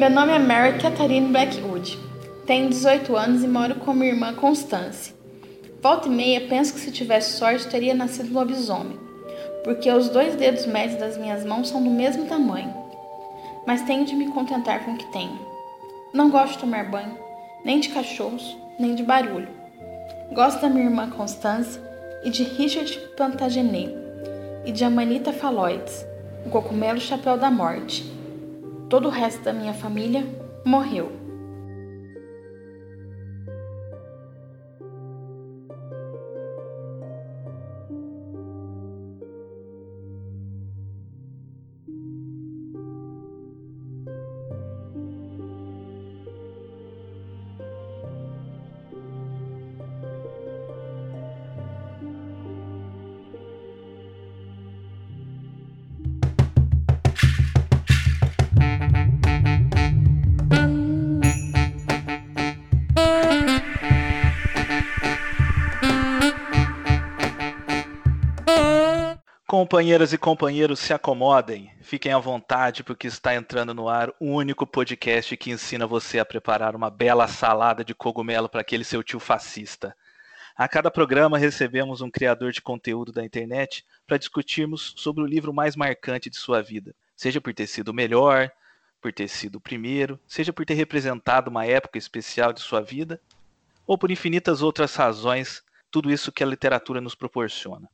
Meu nome é Mary Catherine Blackwood. Tenho 18 anos e moro com minha irmã Constance. Volta e meia penso que se tivesse sorte teria nascido lobisomem, porque os dois dedos médios das minhas mãos são do mesmo tamanho. Mas tenho de me contentar com o que tenho. Não gosto de tomar banho, nem de cachorros, nem de barulho. Gosto da minha irmã Constance e de Richard Plantagenet e de Amanita Phaloides, o cogumelo chapéu da morte. Todo o resto da minha família morreu. Companheiras e companheiros, se acomodem, fiquem à vontade, porque está entrando no ar o único podcast que ensina você a preparar uma bela salada de cogumelo para aquele seu tio fascista. A cada programa recebemos um criador de conteúdo da internet para discutirmos sobre o livro mais marcante de sua vida, seja por ter sido o melhor, por ter sido o primeiro, seja por ter representado uma época especial de sua vida, ou por infinitas outras razões, tudo isso que a literatura nos proporciona.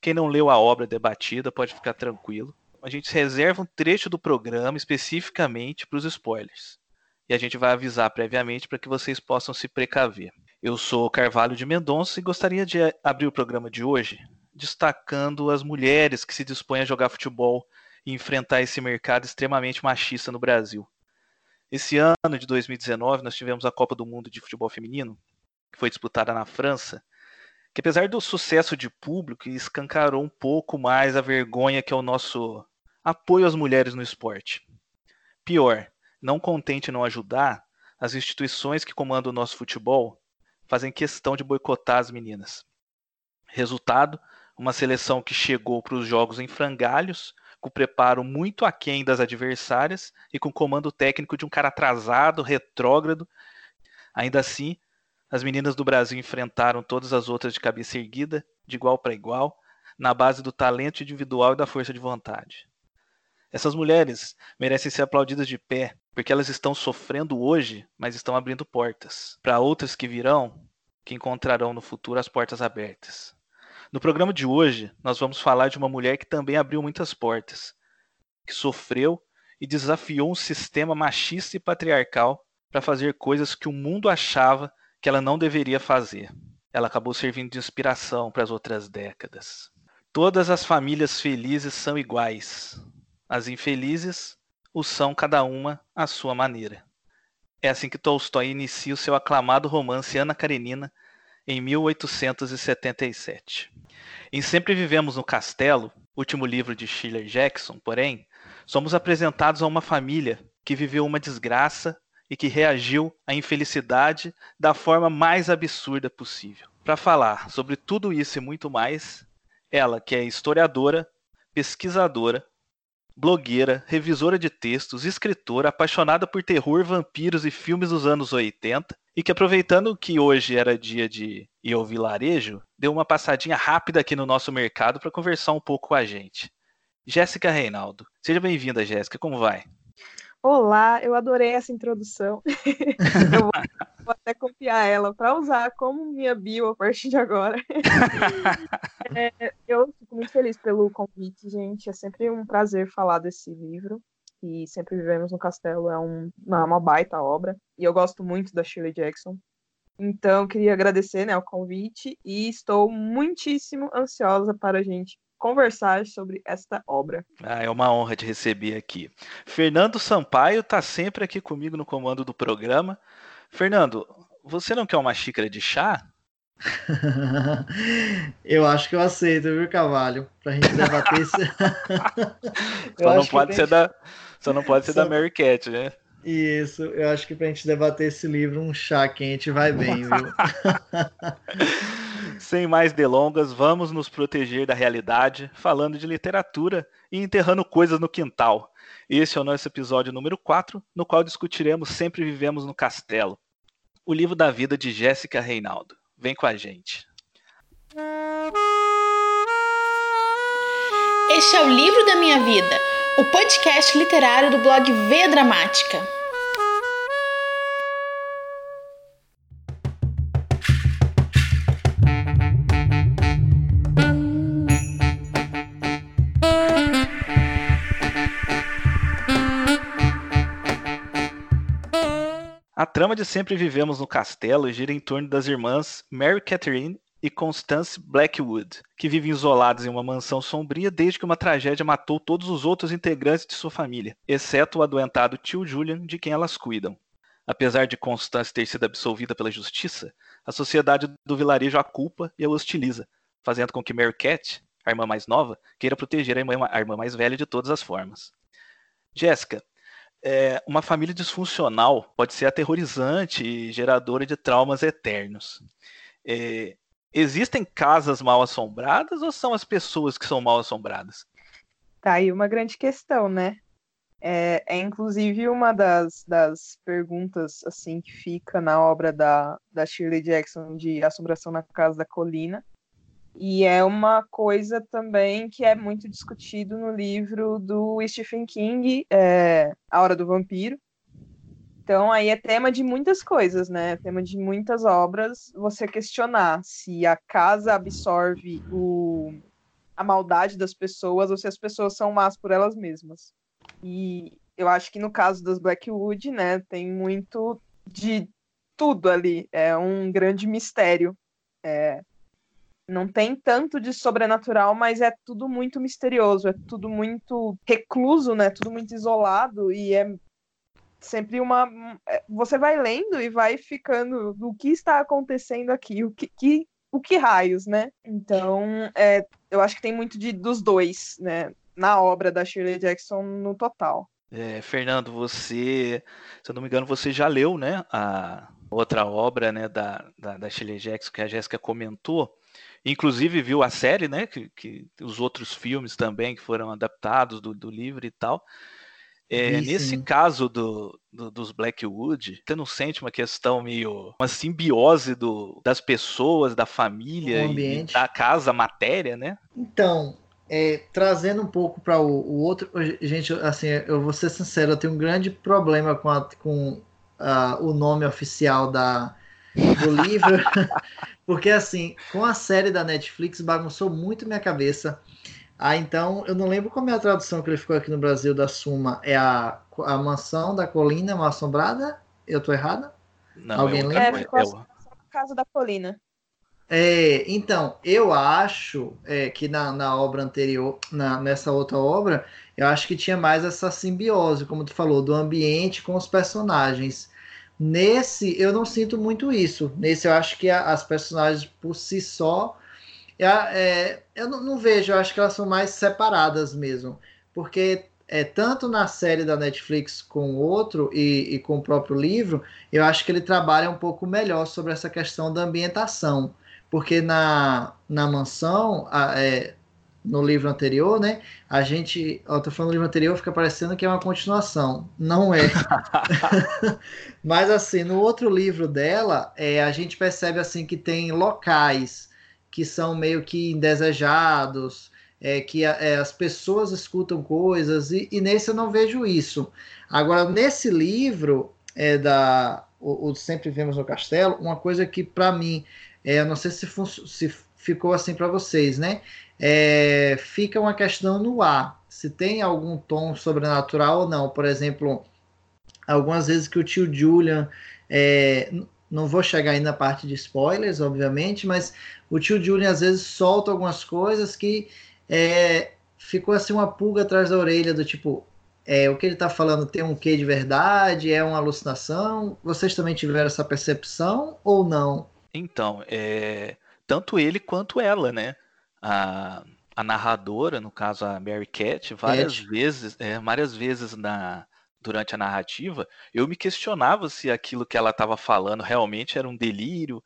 Quem não leu a obra debatida pode ficar tranquilo. A gente reserva um trecho do programa especificamente para os spoilers. E a gente vai avisar previamente para que vocês possam se precaver. Eu sou Carvalho de Mendonça e gostaria de abrir o programa de hoje destacando as mulheres que se dispõem a jogar futebol e enfrentar esse mercado extremamente machista no Brasil. Esse ano de 2019, nós tivemos a Copa do Mundo de Futebol Feminino, que foi disputada na França, que apesar do sucesso de público, escancarou um pouco mais a vergonha que é o nosso apoio às mulheres no esporte. Pior, não contente em não ajudar, as instituições que comandam o nosso futebol fazem questão de boicotar as meninas. Resultado, uma seleção que chegou para os jogos em frangalhos, com preparo muito aquém das adversárias e com comando técnico de um cara atrasado, retrógrado. Ainda assim, as meninas do Brasil enfrentaram todas as outras de cabeça erguida, de igual para igual, na base do talento individual e da força de vontade. Essas mulheres merecem ser aplaudidas de pé, porque elas estão sofrendo hoje, mas estão abrindo portas para outras que virão, que encontrarão no futuro as portas abertas. No programa de hoje, nós vamos falar de uma mulher que também abriu muitas portas, que sofreu e desafiou um sistema machista e patriarcal para fazer coisas que o mundo achava que ela não deveria fazer. Ela acabou servindo de inspiração para as outras décadas. Todas as famílias felizes são iguais. As infelizes o são cada uma à sua maneira. É assim que Tolstói inicia o seu aclamado romance Ana Karenina em 1877. Em Sempre Vivemos no Castelo, último livro de Schiller Jackson, porém, somos apresentados a uma família que viveu uma desgraça e que reagiu à infelicidade da forma mais absurda possível. Para falar sobre tudo isso e muito mais, ela que é historiadora, pesquisadora, blogueira, revisora de textos, escritora, apaixonada por terror, vampiros e filmes dos anos 80, e que aproveitando que hoje era dia de ir ao vilarejo, deu uma passadinha rápida aqui no nosso mercado para conversar um pouco com a gente. Jéssica Reinaldo. Seja bem-vinda, Jéssica. Como vai? Olá, eu adorei essa introdução. eu vou, vou, até copiar ela para usar como minha bio a partir de agora. é, eu fico muito feliz pelo convite, gente. É sempre um prazer falar desse livro. E Sempre Vivemos no Castelo é um, uma baita obra. E eu gosto muito da Shirley Jackson. Então, queria agradecer né, o convite e estou muitíssimo ansiosa para a gente conversar sobre esta obra. Ah, é uma honra te receber aqui. Fernando Sampaio está sempre aqui comigo no comando do programa. Fernando, você não quer uma xícara de chá? eu acho que eu aceito, viu, Cavalho? Pra gente debater isso. só, não pode ser gente... da, só não pode ser só... da Mary Cat, né? Isso, eu acho que pra gente debater esse livro, um chá quente vai bem, viu? Sem mais delongas, vamos nos proteger da realidade, falando de literatura e enterrando coisas no quintal. Esse é o nosso episódio número 4, no qual discutiremos Sempre Vivemos no Castelo, o livro da vida de Jéssica Reinaldo. Vem com a gente. Este é o livro da minha vida, o podcast literário do blog V Dramática. A trama de Sempre Vivemos no Castelo gira em torno das irmãs Mary Catherine e Constance Blackwood, que vivem isoladas em uma mansão sombria desde que uma tragédia matou todos os outros integrantes de sua família, exceto o adoentado tio Julian, de quem elas cuidam. Apesar de Constance ter sido absolvida pela justiça, a sociedade do vilarejo a culpa e a hostiliza, fazendo com que Mary Cat, a irmã mais nova, queira proteger a irmã, mais velha de todas as formas. Jéssica, é, uma família disfuncional pode ser aterrorizante e geradora de traumas eternos. É, existem casas mal assombradas ou são as pessoas que são mal assombradas? Tá aí uma grande questão, né? É, é inclusive uma das, das perguntas assim que fica na obra da, da Shirley Jackson de Assombração na Casa da Colina. E é uma coisa também que é muito discutido no livro do Stephen King, é, A Hora do Vampiro. Então aí é tema de muitas coisas, né? Tema de muitas obras. Você questionar se a casa absorve o, a maldade das pessoas ou se as pessoas são más por elas mesmas. E eu acho que no caso das Blackwood, né, tem muito de tudo ali. É um grande mistério. É, não tem tanto de sobrenatural, mas é tudo muito misterioso, é tudo muito recluso, né? Tudo muito isolado e é sempre uma é, você vai lendo e vai ficando do que está acontecendo aqui, o que, que o que raios, né? Então, é, eu acho que tem muito de, dos dois, né? Na obra da Shirley Jackson no total. É, Fernando, você, se eu não me engano, você já leu, né, a outra obra, né, da, da, da Shirley Jackson que a Jéssica comentou. Inclusive viu a série, né? Que, que os outros filmes também que foram adaptados do, do livro e tal. É, nesse caso do, do, dos Blackwood, você não sente uma questão meio. uma simbiose do, das pessoas, da família e da casa, matéria, né? Então, é, trazendo um pouco para o, o, outro. Gente, assim, eu vou ser sincero, eu tenho um grande problema com, a, com a, o nome oficial da, do livro, porque assim, com a série da Netflix bagunçou muito minha cabeça. Ah, então, eu não lembro como é a tradução que ele ficou aqui no Brasil da Suma. É a, a mansão da colina mal assombrada? Eu tô errada? Não, Alguém lembra? É, ficou a casa da colina. É, então, eu acho é, que na, na obra anterior, na, nessa outra obra, eu acho que tinha mais essa simbiose, como tu falou, do ambiente com os personagens. Nesse, eu não sinto muito isso. Nesse, eu acho que a, as personagens por si só. É, é, eu não, não, vejo, eu acho que elas são mais separadas mesmo. Porque é, tanto na série da Netflix com o outro e, e, com o próprio livro, eu acho que ele trabalha um pouco melhor sobre essa questão da ambientação. Porque na, na mansão, a, é, no livro anterior, né? A gente, ó, tô falando do livro anterior, fica parecendo que é uma continuação. Não é. Mas assim, no outro livro dela, é, a gente percebe assim que tem locais que são meio que indesejados, é, que é, as pessoas escutam coisas, e, e, nesse eu não vejo isso. Agora, nesse livro, é, da o, o Sempre Vemos no Castelo, uma coisa que para mim, é, eu não sei se, se ficou assim para vocês, né? É, fica uma questão no ar, se tem algum tom sobrenatural ou não. Por exemplo, algumas vezes que o tio Julian, é, não vou chegar aí na parte de spoilers, obviamente, mas o tio Julian às vezes solta algumas coisas que é, ficou assim uma pulga atrás da orelha do tipo, é, o que ele está falando tem um quê de verdade? É uma alucinação? Vocês também tiveram essa percepção ou não? Então, é, tanto ele quanto ela, né? A, a narradora, no caso a Mary Cat, várias Cat. vezes, é, várias vezes na, durante a narrativa, eu me questionava se aquilo que ela estava falando realmente era um delírio,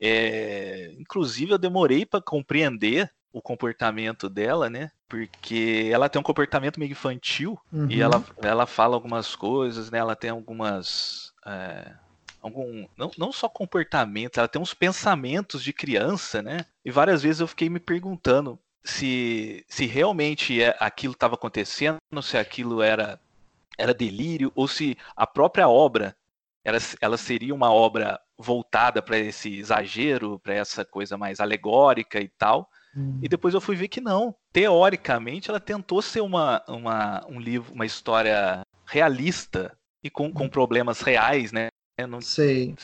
É, inclusive, eu demorei para compreender o comportamento dela, né? Porque ela tem um comportamento meio infantil uhum. e ela, ela fala algumas coisas, né? Ela tem algumas. É, algum, não, não só comportamentos, ela tem uns pensamentos de criança, né? E várias vezes eu fiquei me perguntando se, se realmente é, aquilo estava acontecendo, se aquilo era, era delírio, ou se a própria obra ela, ela seria uma obra voltada para esse exagero, para essa coisa mais alegórica e tal. Hum. E depois eu fui ver que não. Teoricamente, ela tentou ser uma, uma, um livro, uma história realista e com, com hum. problemas reais, né? Eu não sei.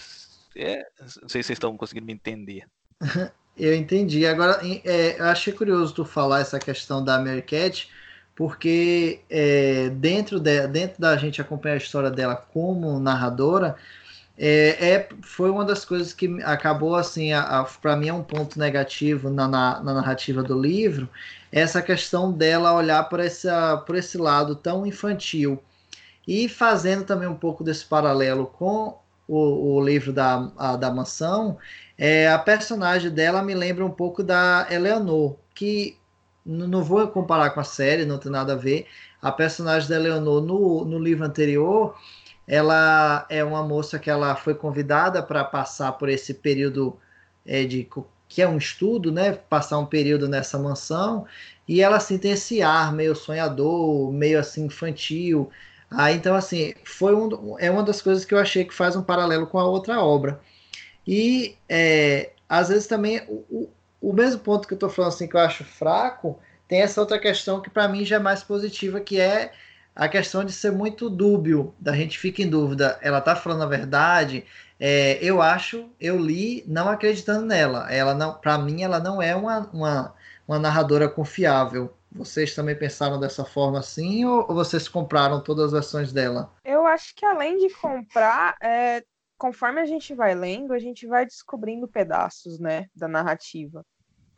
É, não sei se vocês estão conseguindo me entender. Eu entendi. Agora, é, eu achei curioso tu falar essa questão da Mary Cat, porque é, dentro, de, dentro da gente acompanhar a história dela como narradora, é, é foi uma das coisas que acabou assim, para mim é um ponto negativo na, na, na, narrativa do livro, essa questão dela olhar por, essa, por esse lado tão infantil e fazendo também um pouco desse paralelo com o, o livro da, a, da mansão, é, a personagem dela me lembra um pouco da Eleanor, que não vou comparar com a série, não tem nada a ver. A personagem da Eleanor no, no livro anterior, ela é uma moça que ela foi convidada para passar por esse período é, de que é um estudo, né? Passar um período nessa mansão e ela assim tem esse ar meio sonhador, meio assim infantil. Ah, então assim foi um, é uma das coisas que eu achei que faz um paralelo com a outra obra. E é, às vezes também o, o, mesmo ponto que eu estou falando assim que eu acho fraco, tem essa outra questão que para mim já é mais positiva, que é a questão de ser muito dúbio, da gente fica em dúvida, ela está falando a verdade? É, eu acho, eu li não acreditando nela. Ela não, para mim, ela não é uma, uma, uma, narradora confiável. Vocês também pensaram dessa forma assim, ou, vocês compraram todas as versões dela? Eu acho que além de comprar, é, conforme a gente vai lendo, a gente vai descobrindo pedaços, né, da narrativa.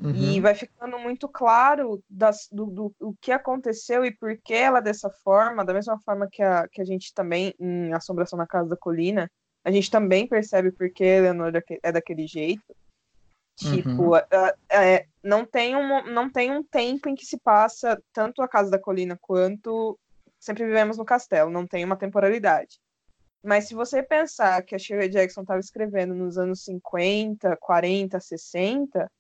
Uhum. E vai ficando muito claro das, do, do, do, que aconteceu e por que ela dessa forma, da mesma forma que a, que a gente também, em Assombração na Casa da Colina, a gente também percebe por que Eleanor é daquele jeito. Tipo, uhum. é, é, não, tem um, não tem um tempo em que se passa tanto a Casa da Colina quanto Sempre Vivemos no Castelo, não tem uma temporalidade. Mas se você pensar que a Shirley Jackson estava escrevendo nos anos 50, 40, 60,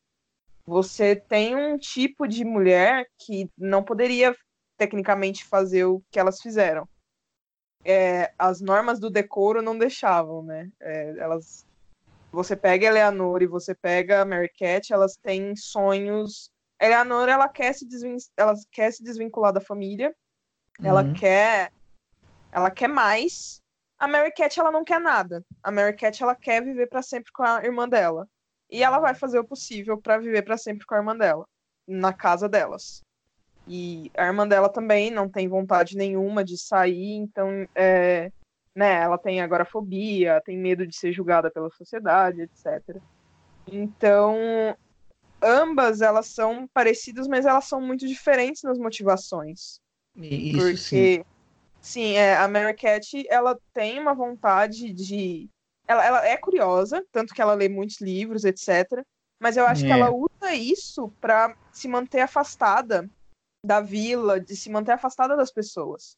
você tem um tipo de mulher que não poderia tecnicamente fazer o que elas fizeram. É, as normas do decoro não deixavam, né? É, elas, você pega a Eleanor e você pega a Mary Cat, elas têm sonhos. A Eleanor ela quer se, desvin... ela quer se desvincular da família, uhum. ela quer, ela quer mais, a Mary Cat, ela não quer nada. A Mary Cat, ela quer viver para sempre com a irmã dela. E ela vai fazer o possível para viver para sempre com a irmã dela, na casa delas. E a irmã dela também não tem vontade nenhuma de sair, então, é, né, ela tem agorafobia, tem medo de ser julgada pela sociedade, etc. Então, ambas elas são parecidas, mas elas são muito diferentes nas motivações. Isso porque sim. Sim, é, a Mary Cat, ela tem uma vontade de... Ela, ela é curiosa, tanto que ela lê muitos livros, etc. Mas eu acho é. que ela usa isso para se manter afastada da vila, de se manter afastada das pessoas.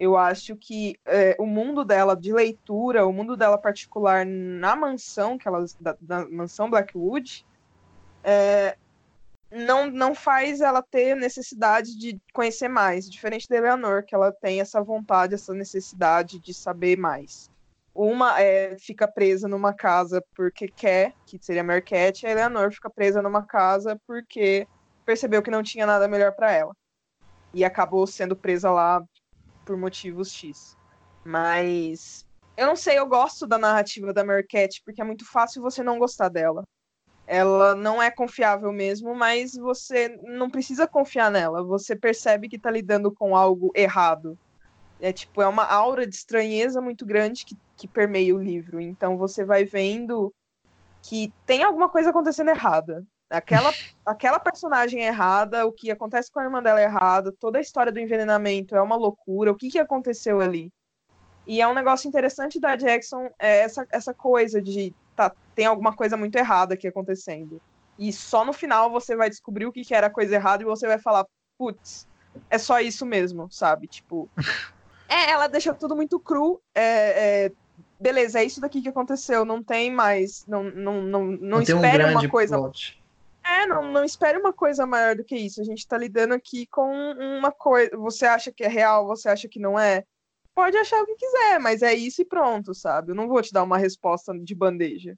Eu acho que é, o mundo dela de leitura, o mundo dela particular na mansão, que ela, da, da mansão Blackwood, é, não, não faz ela ter necessidade de conhecer mais, diferente da Eleanor, que ela tem essa vontade, essa necessidade de saber mais. Uma é, fica presa numa casa porque quer, que seria a Mercat, e a Eleanor fica presa numa casa porque percebeu que não tinha nada melhor para ela. E acabou sendo presa lá por motivos X. Mas eu não sei, eu gosto da narrativa da Mercat porque é muito fácil você não gostar dela ela não é confiável mesmo, mas você não precisa confiar nela. Você percebe que está lidando com algo errado. É tipo, é uma aura de estranheza muito grande que, que permeia o livro. Então você vai vendo que tem alguma coisa acontecendo errada. Aquela, aquela personagem errada, o que acontece com a irmã dela é errado, toda a história do envenenamento é uma loucura, o que, que aconteceu ali? E é um negócio interessante da Jackson, é essa, essa coisa de tá, tem alguma coisa muito errada aqui acontecendo. E só no final você vai descobrir o que, que era a coisa errada e você vai falar, putz, é só isso mesmo, sabe? Tipo. é, ela deixa tudo muito cru. É, é, beleza, é isso daqui que aconteceu. Não tem mais. Não, não, não, não, não espere um uma coisa. Plot. É, não, não espere uma coisa maior do que isso. A gente tá lidando aqui com uma coisa. Você acha que é real, você acha que não é? Pode achar o que quiser, mas é isso e pronto, sabe? Eu não vou te dar uma resposta de bandeja.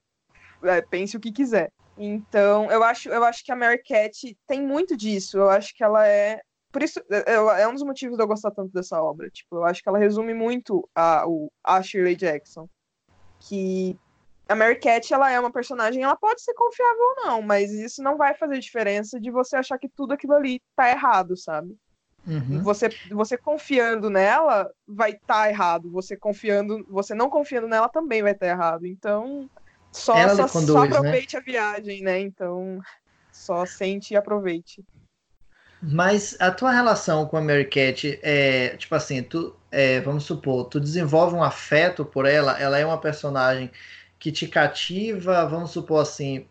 É, pense o que quiser. Então, eu acho, eu acho que a Mary Cat tem muito disso. Eu acho que ela é. Por isso, é, é, é um dos motivos de eu gostar tanto dessa obra. Tipo, eu acho que ela resume muito a, o, a Shirley Jackson. Que a Mary Cat, ela é uma personagem, ela pode ser confiável ou não, mas isso não vai fazer diferença de você achar que tudo aquilo ali tá errado, sabe? Uhum. Você, você confiando nela vai estar tá errado. Você confiando, você não confiando nela também vai estar tá errado. Então, só, só, conduz, só, né? aproveite né? a viagem, né? Então, só sente e aproveite. Mas a tua relação com a Mary Cat é, tipo assim, tu, é, vamos supor, tu desenvolve um afeto por ela, ela é uma personagem que te cativa, vamos supor assim,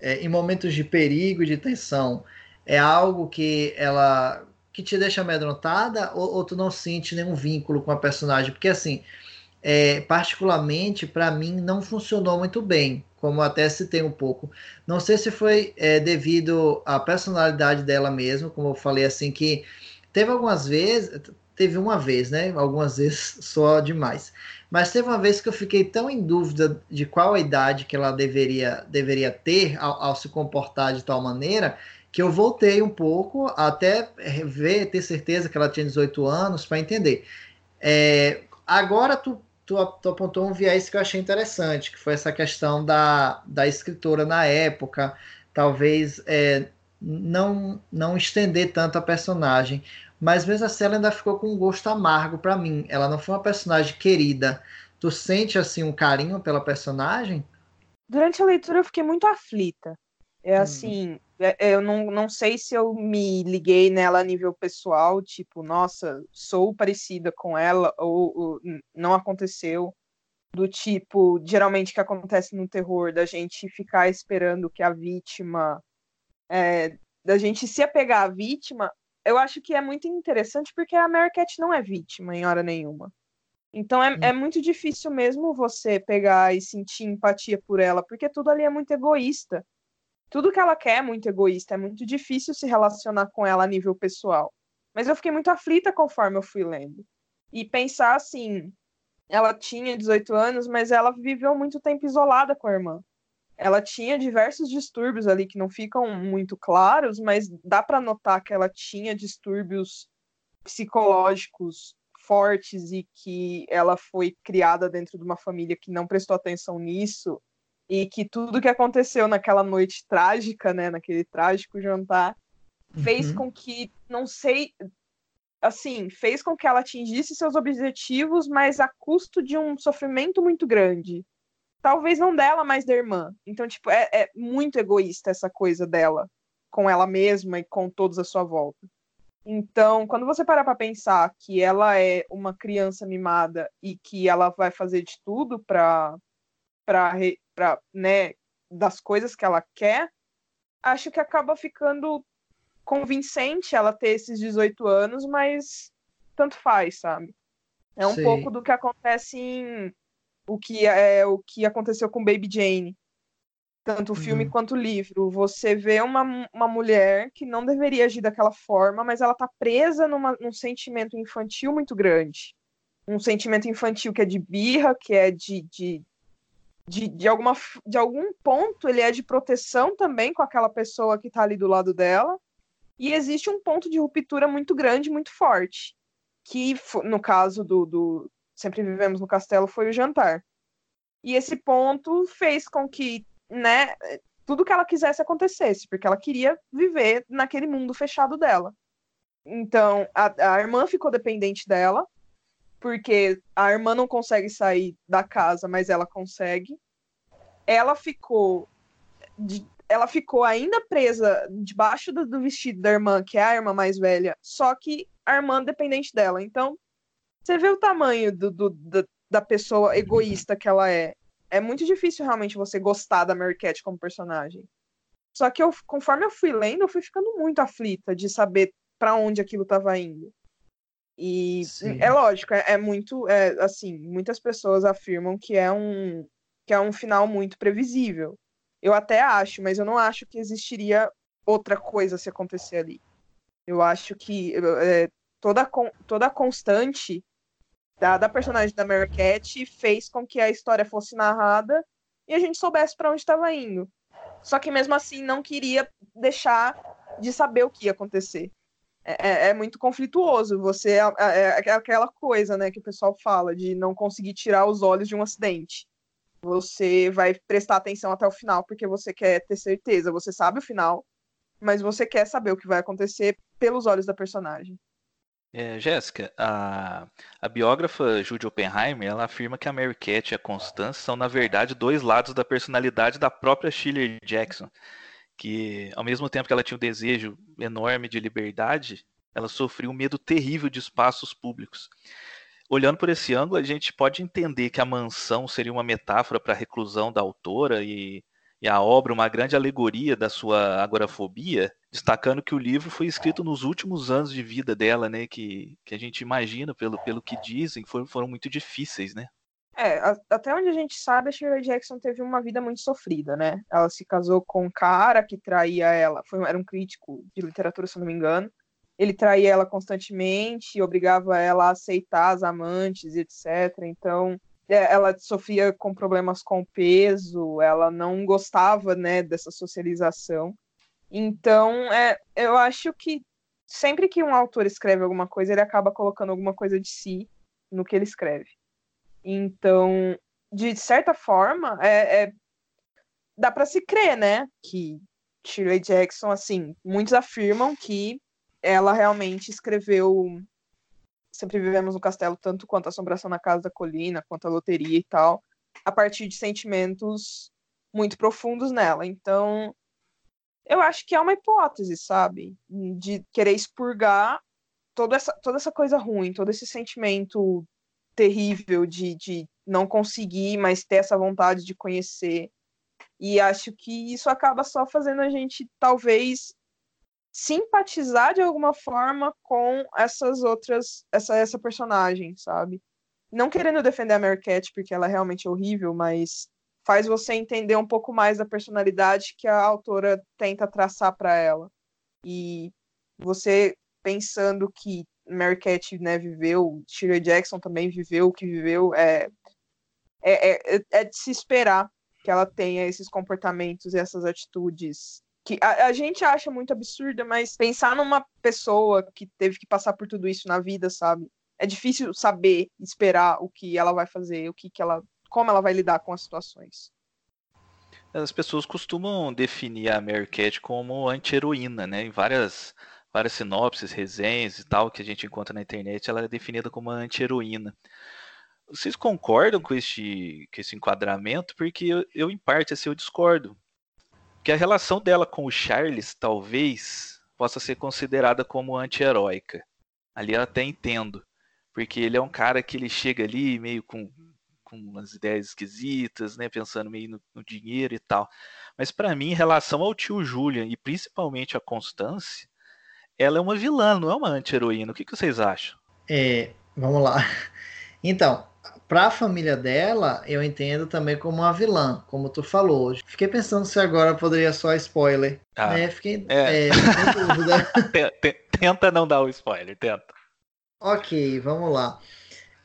é, em momentos de perigo e de tensão, é algo que ela que te deixa amedrontada ou, ou tu não sente nenhum vínculo com a personagem? Porque assim, é, particularmente para mim não funcionou muito bem, como até citei um pouco. Não sei se foi é, devido à personalidade dela mesmo, como eu falei assim que teve algumas vezes, teve uma vez, né? Algumas vezes só demais. Mas teve uma vez que eu fiquei tão em dúvida de qual a idade que ela deveria, deveria ter ao, ao se comportar de tal maneira que eu voltei um pouco até ver, ter certeza que ela tinha 18 anos para entender. É, agora tu, tu, tu, apontou um viés que eu achei interessante, que foi essa questão da, da escritora na época, talvez é, não, não estender tanto a personagem. Mas mesmo assim ela ainda ficou com um gosto amargo para mim. Ela não foi uma personagem querida. Tu sente assim um carinho pela personagem? Durante a leitura eu fiquei muito aflita. É hum. assim, é, é, eu não, não sei se eu me liguei nela a nível pessoal, tipo, nossa, sou parecida com ela, ou, ou não aconteceu. Do tipo, geralmente que acontece no terror, da gente ficar esperando que a vítima. É, da gente se apegar à vítima, eu acho que é muito interessante porque a Mary Cat não é vítima em hora nenhuma. Então é, é muito difícil mesmo você pegar e sentir empatia por ela, porque tudo ali é muito egoísta. Tudo que ela quer é muito egoísta, é muito difícil se relacionar com ela a nível pessoal. Mas eu fiquei muito aflita conforme eu fui lendo. E pensar assim, ela tinha 18 anos, mas ela viveu muito tempo isolada com a irmã ela tinha diversos distúrbios ali que não ficam muito claros, mas dá para notar que ela tinha distúrbios psicológicos fortes e que ela foi criada dentro de uma família que não prestou atenção nisso e que tudo que aconteceu naquela noite trágica, né, naquele trágico jantar, fez uhum. com que, não sei, assim, fez com que ela atingisse seus objetivos, mas a custo de um sofrimento muito grande talvez não dela, mas da irmã. Então, tipo, é, é muito egoísta essa coisa dela com ela mesma e com todos à sua volta. Então, quando você parar para pensar que ela é uma criança mimada e que ela vai fazer de tudo para para né, das coisas que ela quer, acho que acaba ficando convincente ela ter esses 18 anos, mas tanto faz, sabe? É um Sim. pouco do que acontece em o que é o que aconteceu com Baby Jane. Tanto o filme uhum. quanto o livro. Você vê uma, uma mulher que não deveria agir daquela forma, mas ela tá presa numa, num sentimento infantil muito grande. Um sentimento infantil que é de birra, que é de, de, de, de, alguma, de algum ponto, ele é de proteção também com aquela pessoa que tá ali do lado dela. E existe um ponto de ruptura muito grande, muito forte. Que, no caso do, do, sempre vivemos no castelo foi o jantar. E esse ponto fez com que, né, tudo que ela quisesse acontecesse, porque ela queria viver naquele mundo fechado dela. Então, a, a irmã ficou dependente dela, porque a irmã não consegue sair da casa, mas ela consegue. Ela ficou de, ela ficou ainda presa debaixo do, do, vestido da irmã, que é a irmã mais velha, só que a irmã dependente dela. Então, você vê o tamanho do, do, do, da pessoa egoísta que ela é. é muito difícil realmente você gostar da Mary Cat como personagem. Só que eu, conforme eu fui lendo, eu fui ficando muito aflita de saber para onde aquilo estava indo. E Sim. é lógico, é, é muito, é, assim, muitas pessoas afirmam que é um que é um final muito previsível. Eu até acho, mas eu não acho que existiria outra coisa se acontecer ali. Eu acho que é, toda, toda constante da, da personagem da Mary Cat fez com que a história fosse narrada e a gente soubesse para onde estava indo. Só que mesmo assim não queria deixar de saber o que ia acontecer. É, é, é muito conflituoso. Você é, é, é, aquela coisa, né, que o pessoal fala de não conseguir tirar os olhos de um acidente. Você vai prestar atenção até o final porque você quer ter certeza. Você sabe o final, mas você quer saber o que vai acontecer pelos olhos da personagem. É, Jéssica, a, a biógrafa Judy Oppenheimer, ela afirma que a Mary Cat e a Constance são, na verdade, dois lados da personalidade da própria Shirley Jackson, que, ao mesmo tempo que ela tinha um desejo enorme de liberdade, ela sofria um medo terrível de espaços públicos. Olhando por esse ângulo, a gente pode entender que a mansão seria uma metáfora para a reclusão da autora e e a obra uma grande alegoria da sua agorafobia, destacando que o livro foi escrito nos últimos anos de vida dela, né, que, que a gente imagina, pelo, pelo que dizem, foram, foram muito difíceis, né? É, até onde a gente sabe, a Shirley Jackson teve uma vida muito sofrida, né? Ela se casou com um cara que traía ela, foi, era um crítico de literatura, se não me engano. Ele traía ela constantemente, obrigava ela a aceitar as amantes, etc. Então, ela sofria com problemas com peso, ela não gostava, né, dessa socialização. Então, é, eu acho que sempre que um autor escreve alguma coisa, ele acaba colocando alguma coisa de si no que ele escreve. Então, de certa forma, é, é dá para se crer, né, que Shirley Jackson, assim, muitos afirmam que ela realmente escreveu Sempre Vivemos no Castelo, tanto quanto Assombração na Casa da Colina, quanto a Loteria e tal, a partir de sentimentos muito profundos nela. Então, eu acho que é uma hipótese, sabe? De querer expurgar toda essa, toda essa coisa ruim, todo esse sentimento terrível de, de não conseguir, mas ter essa vontade de conhecer. E acho que isso acaba só fazendo a gente, talvez, simpatizar de alguma forma com essas outras, essa, essa personagem, sabe? Não querendo defender a Mary Cat, porque ela é realmente horrível, mas faz você entender um pouco mais da personalidade que a autora tenta traçar para ela. E você pensando que Mary Cat né, viveu, Shirley Jackson também viveu o que viveu, é, é, é, é de se esperar que ela tenha esses comportamentos e essas atitudes que a, a, gente acha muito absurda, mas pensar numa pessoa que teve que passar por tudo isso na vida, sabe? É difícil saber, esperar o que ela vai fazer, o que, que ela, como ela vai lidar com as situações. As pessoas costumam definir a Mary como anti-heroína, né? Em várias, várias sinopses, resenhas e tal que a gente encontra na internet, ela é definida como anti-heroína. Vocês concordam com este, com esse enquadramento? Porque eu, eu em parte, assim, eu discordo que a relação dela com o Charles talvez possa ser considerada como anti-heróica. Ali eu até entendo, porque ele é um cara que ele chega ali meio com, com umas ideias esquisitas, né, pensando meio no, no dinheiro e tal. Mas para mim, em relação ao tio Julian e principalmente a Constance, ela é uma vilã, não é uma anti-heroína. O que, que vocês acham? É, vamos lá. Então, para a família dela, eu entendo também como uma vilã, como tu falou. Fiquei pensando se agora poderia só spoiler. Ah, né? Fiquei é. É, dúvida. tenta não dar o spoiler, tenta. Ok, vamos lá.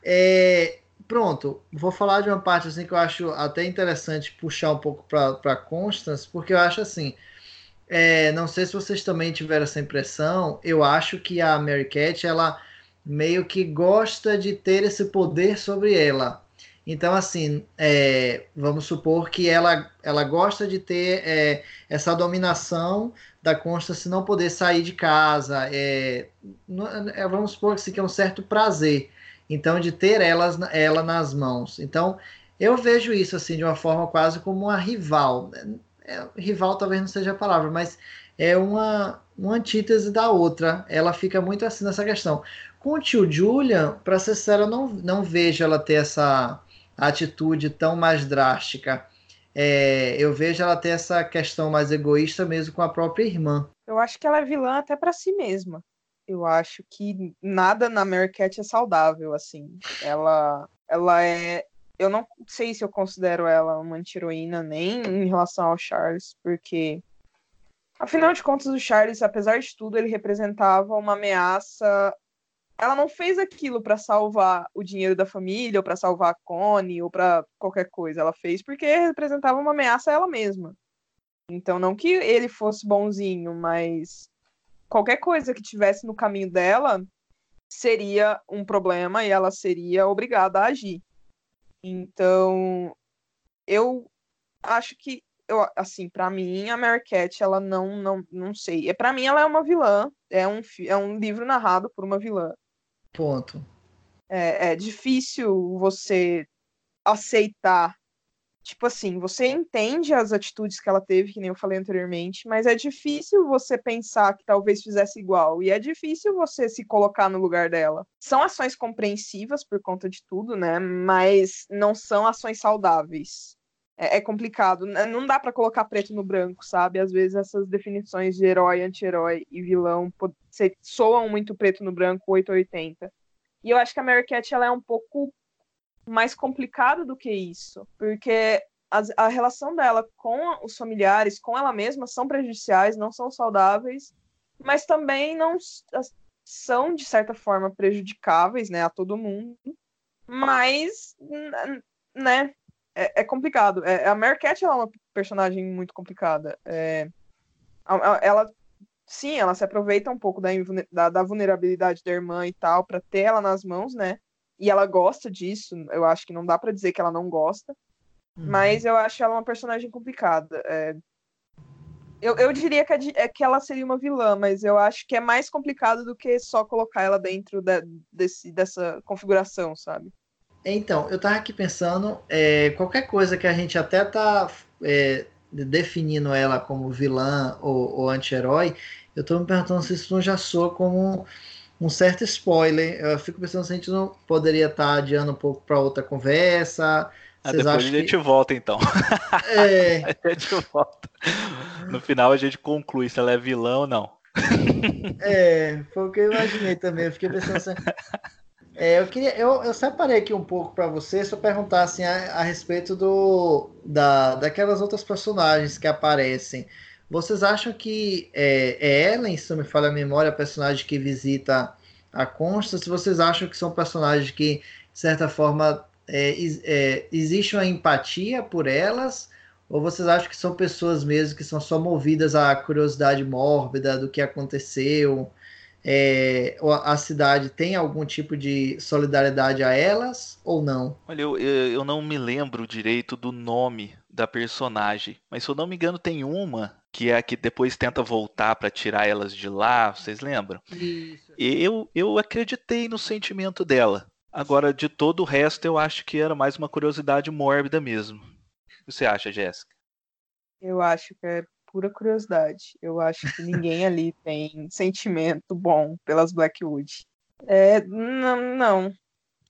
É, pronto, vou falar de uma parte assim que eu acho até interessante puxar um pouco para Constance, porque eu acho assim. É, não sei se vocês também tiveram essa impressão. Eu acho que a Mary Cat, ela meio que gosta de ter esse poder sobre ela. Então, assim, é, vamos supor que ela, ela gosta de ter é, essa dominação da Constance não poder sair de casa. É, é, vamos supor que isso é um certo prazer. Então, de ter elas, ela nas mãos. Então, eu vejo isso assim de uma forma quase como uma rival. É, rival talvez não seja a palavra, mas é uma, uma antítese da outra. Ela fica muito assim nessa questão. Com o tio Julian, para ser sincero, eu não, não vejo ela ter essa atitude tão mais drástica. É, eu vejo ela ter essa questão mais egoísta mesmo com a própria irmã. Eu acho que ela é vilã até para si mesma. Eu acho que nada na Mary Cat é saudável, assim. Ela, ela é. Eu não sei se eu considero ela uma anti-heroína nem em relação ao Charles, porque Afinal de contas, o Charles, apesar de tudo, ele representava uma ameaça. Ela não fez aquilo para salvar o dinheiro da família, ou para salvar a Connie, ou para qualquer coisa. Ela fez porque representava uma ameaça a ela mesma. Então, não que ele fosse bonzinho, mas qualquer coisa que tivesse no caminho dela seria um problema e ela seria obrigada a agir. Então, eu acho que eu, assim, para mim, a Mary Cat, ela não, não, não sei. É, para mim, ela é uma vilã. É um, é um livro narrado por uma vilã. Ponto. É, é difícil você aceitar. Tipo assim, você entende as atitudes que ela teve, que nem eu falei anteriormente, mas é difícil você pensar que talvez fizesse igual. E é difícil você se colocar no lugar dela. São ações compreensivas por conta de tudo, né? Mas não são ações saudáveis é, é complicado. Não dá para colocar preto no branco, sabe? Às vezes essas definições de herói, anti-herói e vilão soam muito preto no branco, 880. E eu acho que a Mary Cat ela é um pouco mais complicada do que isso, porque a, a relação dela com os familiares, com ela mesma, são prejudiciais, não são saudáveis, mas também não são, de certa forma, prejudicáveis né, a todo mundo. Mas, né, é, é complicado. É, a Mary Cat é uma personagem muito complicada. É, ela, sim, ela se aproveita um pouco da, da, da vulnerabilidade da irmã e tal, para ter ela nas mãos, né? E ela gosta disso. Eu acho que não dá para dizer que ela não gosta. Uhum. Mas eu acho ela uma personagem complicada. É, eu, eu diria que, é, que ela seria uma vilã, mas eu acho que é mais complicado do que só colocar ela dentro da, desse, dessa configuração, sabe? Então, eu tava aqui pensando, é, qualquer coisa que a gente até tá é, definindo ela como vilã ou, ou anti-herói, eu tô me perguntando se isso não já soa como um, um certo spoiler. Eu fico pensando se a gente não poderia estar tá adiando um pouco para outra conversa. Ah, depois a gente que... volta, então. É... a gente volta. No final a gente conclui se ela é vilã ou não. É, foi o que eu imaginei também. Eu fiquei pensando assim. É, eu queria, eu, eu separei aqui um pouco para você, eu perguntar assim, a, a, respeito do, da, daquelas outras personagens que aparecem. Vocês acham que é, é Ellen, se não me falha a memória, a personagem que visita a Constance? Vocês acham que são personagens que, de certa forma, é, é, existe uma empatia por elas? Ou vocês acham que são pessoas mesmo que são só movidas à curiosidade mórbida do que aconteceu? É, a cidade tem algum tipo de solidariedade a elas ou não? Olha, eu, eu não me lembro direito do nome da personagem, mas se eu não me engano tem uma que é a que depois tenta voltar para tirar elas de lá, vocês lembram? Isso. Eu, eu acreditei no sentimento dela. Agora, de todo o resto, eu acho que era mais uma curiosidade mórbida mesmo. O que você acha, Jéssica? Eu acho que é pura curiosidade. Eu acho que ninguém ali tem sentimento bom pelas Blackwood. É, não, não.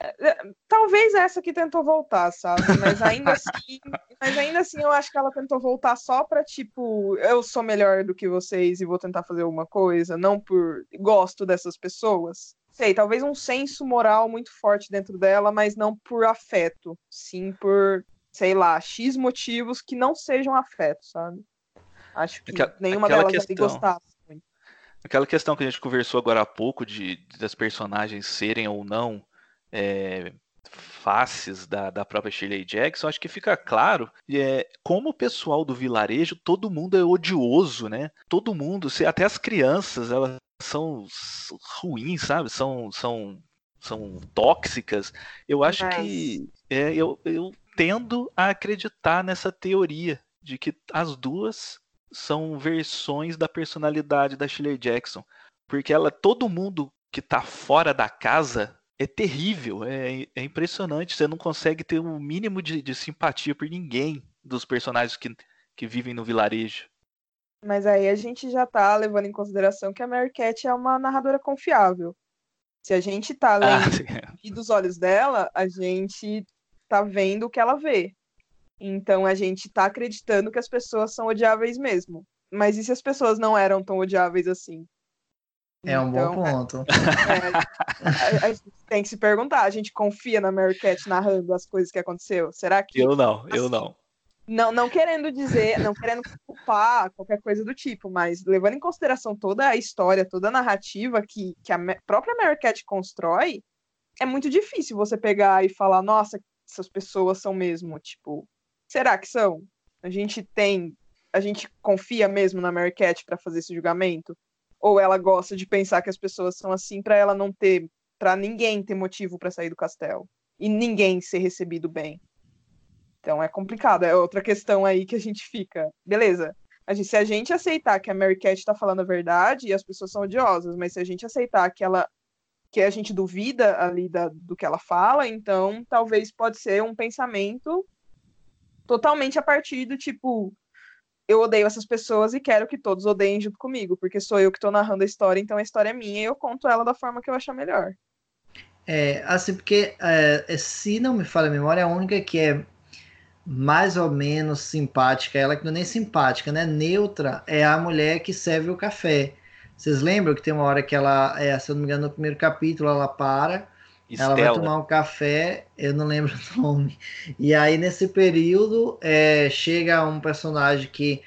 É, é, talvez essa que tentou voltar, sabe? Mas ainda assim, mas ainda assim eu acho que ela tentou voltar só pra tipo, eu sou melhor do que vocês e vou tentar fazer alguma coisa, não por gosto dessas pessoas. Sei, talvez um senso moral muito forte dentro dela, mas não por afeto, sim por, sei lá, X motivos que não sejam afeto, sabe? Acho que aquela, nenhuma aquela delas questão, muito. Aquela questão que a gente conversou agora há pouco de, das personagens serem ou não é, faces da, da própria Shirley Jackson, acho que fica claro é, como o pessoal do vilarejo, todo mundo é odioso, né? Todo mundo, até as crianças, elas são ruins, sabe? São, são, são tóxicas. Eu acho Mas... que é, eu, eu tendo a acreditar nessa teoria de que as duas são versões da personalidade da Shirley Jackson. Porque ela, todo mundo que tá fora da casa é terrível, é, é impressionante. Você não consegue ter o um mínimo de, de, simpatia por ninguém dos personagens que, que vivem no vilarejo. Mas aí a gente já tá levando em consideração que a Mary Cat é uma narradora confiável. Se a gente tá ah, lendo ah, e dos olhos dela, a gente tá vendo o que ela vê. Então a gente tá acreditando que as pessoas são odiáveis mesmo. Mas e se as pessoas não eram tão odiáveis assim? É um Então, bom ponto. É, a, a gente tem que se perguntar, a gente confia na Mary Cat narrando as coisas que aconteceu? Será que Eu não, eu Assim, não. não, não querendo dizer, não querendo culpar qualquer coisa do tipo, mas levando em consideração toda a história, toda a narrativa que, que a própria Mary Cat constrói, é muito difícil você pegar e falar, nossa, essas pessoas são mesmo, tipo, será que são? A gente tem, a gente confia mesmo na Mary Cat para fazer esse julgamento? Ou ela gosta de pensar que as pessoas são assim para ela não ter, para ninguém ter motivo para sair do castelo e ninguém ser recebido bem? Então é complicado, é outra questão aí que a gente fica. Beleza. A gente, se a gente aceitar que a Mary Cat tá falando a verdade e as pessoas são odiosas, mas se a gente aceitar que ela que a gente duvida ali da, do que ela fala, então talvez pode ser um pensamento totalmente a partir do tipo eu odeio essas pessoas e quero que todos odeiem junto comigo, porque sou eu que tô narrando a história, então a história é minha e eu conto ela da forma que eu achar melhor. É, assim, porque é, se não me falha a memória, a única que é mais ou menos simpática, ela que não é nem simpática, né? Neutra, é a mulher que serve o café. Vocês lembram que tem uma hora que ela, é, se eu não me engano, no primeiro capítulo, ela para, ela vai Estela. tomar um café, eu não lembro o nome. E aí, nesse período, é, chega um personagem que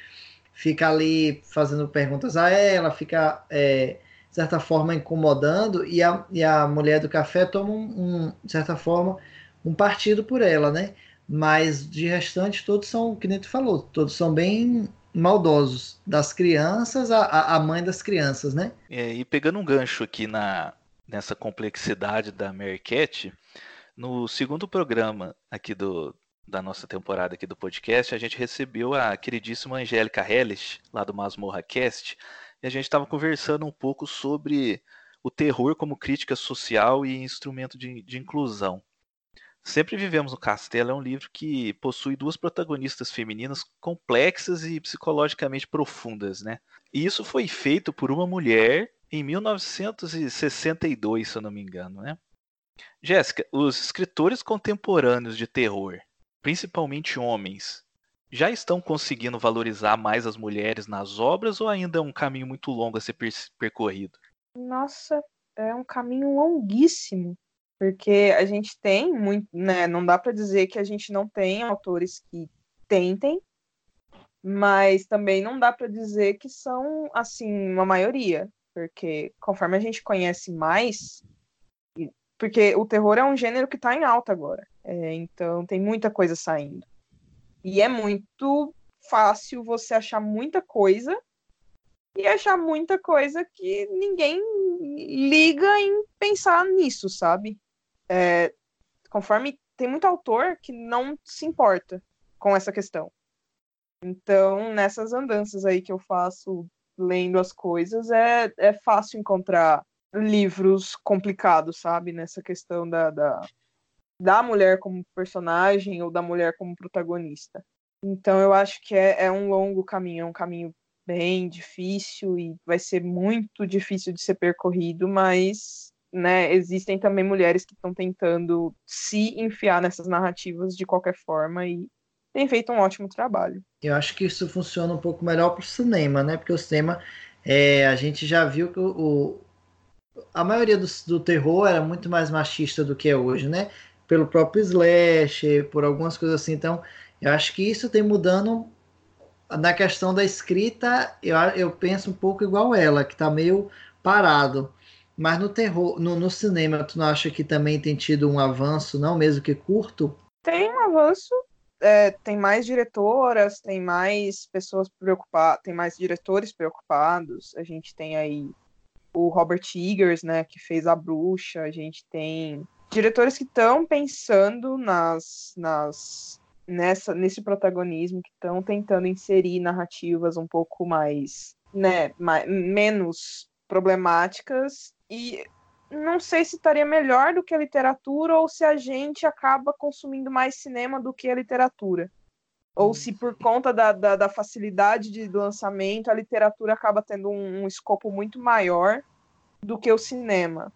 fica ali fazendo perguntas a ela, fica, é, de certa forma, incomodando, e a, e a mulher do café toma, um, um, de certa forma, um partido por ela, né? Mas de restante, todos são, que nem tu falou, todos são bem maldosos. Das crianças a mãe das crianças, né? É, e pegando um gancho aqui na, nessa complexidade da Mary Cat, no segundo programa aqui do, da nossa temporada aqui do podcast, a gente recebeu a queridíssima Angélica Hellish, lá do Masmorra Cast, e a gente estava conversando um pouco sobre o terror como crítica social e instrumento de, de inclusão. Sempre Vivemos no Castelo é um livro que possui duas protagonistas femininas complexas e psicologicamente profundas, né? E isso foi feito por uma mulher em 1962, se eu não me engano, né? Jéssica, os escritores contemporâneos de terror, principalmente homens, já estão conseguindo valorizar mais as mulheres nas obras ou ainda é um caminho muito longo a ser per- percorrido? Nossa, é um caminho longuíssimo, porque a gente tem muito, né? Não dá para dizer que a gente não tem autores que tentem, mas também não dá para dizer que são assim uma maioria, porque conforme a gente conhece mais, porque o terror é um gênero que está em alta agora, é, então tem muita coisa saindo e é muito fácil você achar muita coisa e achar muita coisa que ninguém liga em pensar nisso, sabe? É, conforme tem muito autor que não se importa com essa questão. Então, nessas andanças aí que eu faço lendo as coisas, é, é fácil encontrar livros complicados, sabe? Nessa questão da, da, da mulher como personagem ou da mulher como protagonista. Então, eu acho que é, é um longo caminho, é um caminho bem difícil e vai ser muito difícil de ser percorrido, mas né, existem também mulheres que estão tentando se enfiar nessas narrativas de qualquer forma e têm feito um ótimo trabalho. Eu acho que isso funciona um pouco melhor para o cinema, né? Porque o cinema, é, a gente já viu que o, o- a maioria do, do terror era muito mais machista do que é hoje, né? Pelo próprio slash, por algumas coisas assim. Então, eu acho que isso tem mudando na questão da escrita. Eu, eu penso um pouco igual ela, que tá meio parado. Mas no terror, no, no cinema, tu não acha que também tem tido um avanço, não mesmo que curto? Tem um avanço, é, tem mais diretoras, tem mais pessoas preocupadas, tem mais diretores preocupados. A gente tem aí o Robert Eggers, né, que fez A Bruxa. A gente tem diretores que estão pensando nas, nas nessa nesse protagonismo, que estão tentando inserir narrativas um pouco mais, né, mais, menos problemáticas e não sei se estaria melhor do que a literatura ou se a gente acaba consumindo mais cinema do que a literatura. Ou se por conta da, da, da facilidade de lançamento, a literatura acaba tendo um, um escopo muito maior do que o cinema.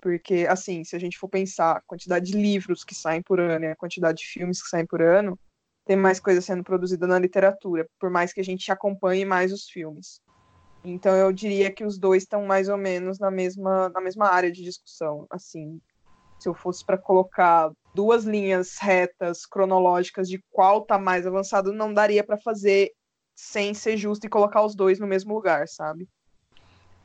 Porque, assim, se a gente for pensar a quantidade de livros que saem por ano e a quantidade de filmes que saem por ano, tem mais coisa sendo produzida na literatura, por mais que a gente acompanhe mais os filmes. Então eu diria que os dois estão mais ou menos na mesma, na mesma área de discussão. Assim, se eu fosse para colocar duas linhas retas cronológicas de qual tá mais avançado, não daria para fazer sem ser justo e colocar os dois no mesmo lugar, sabe?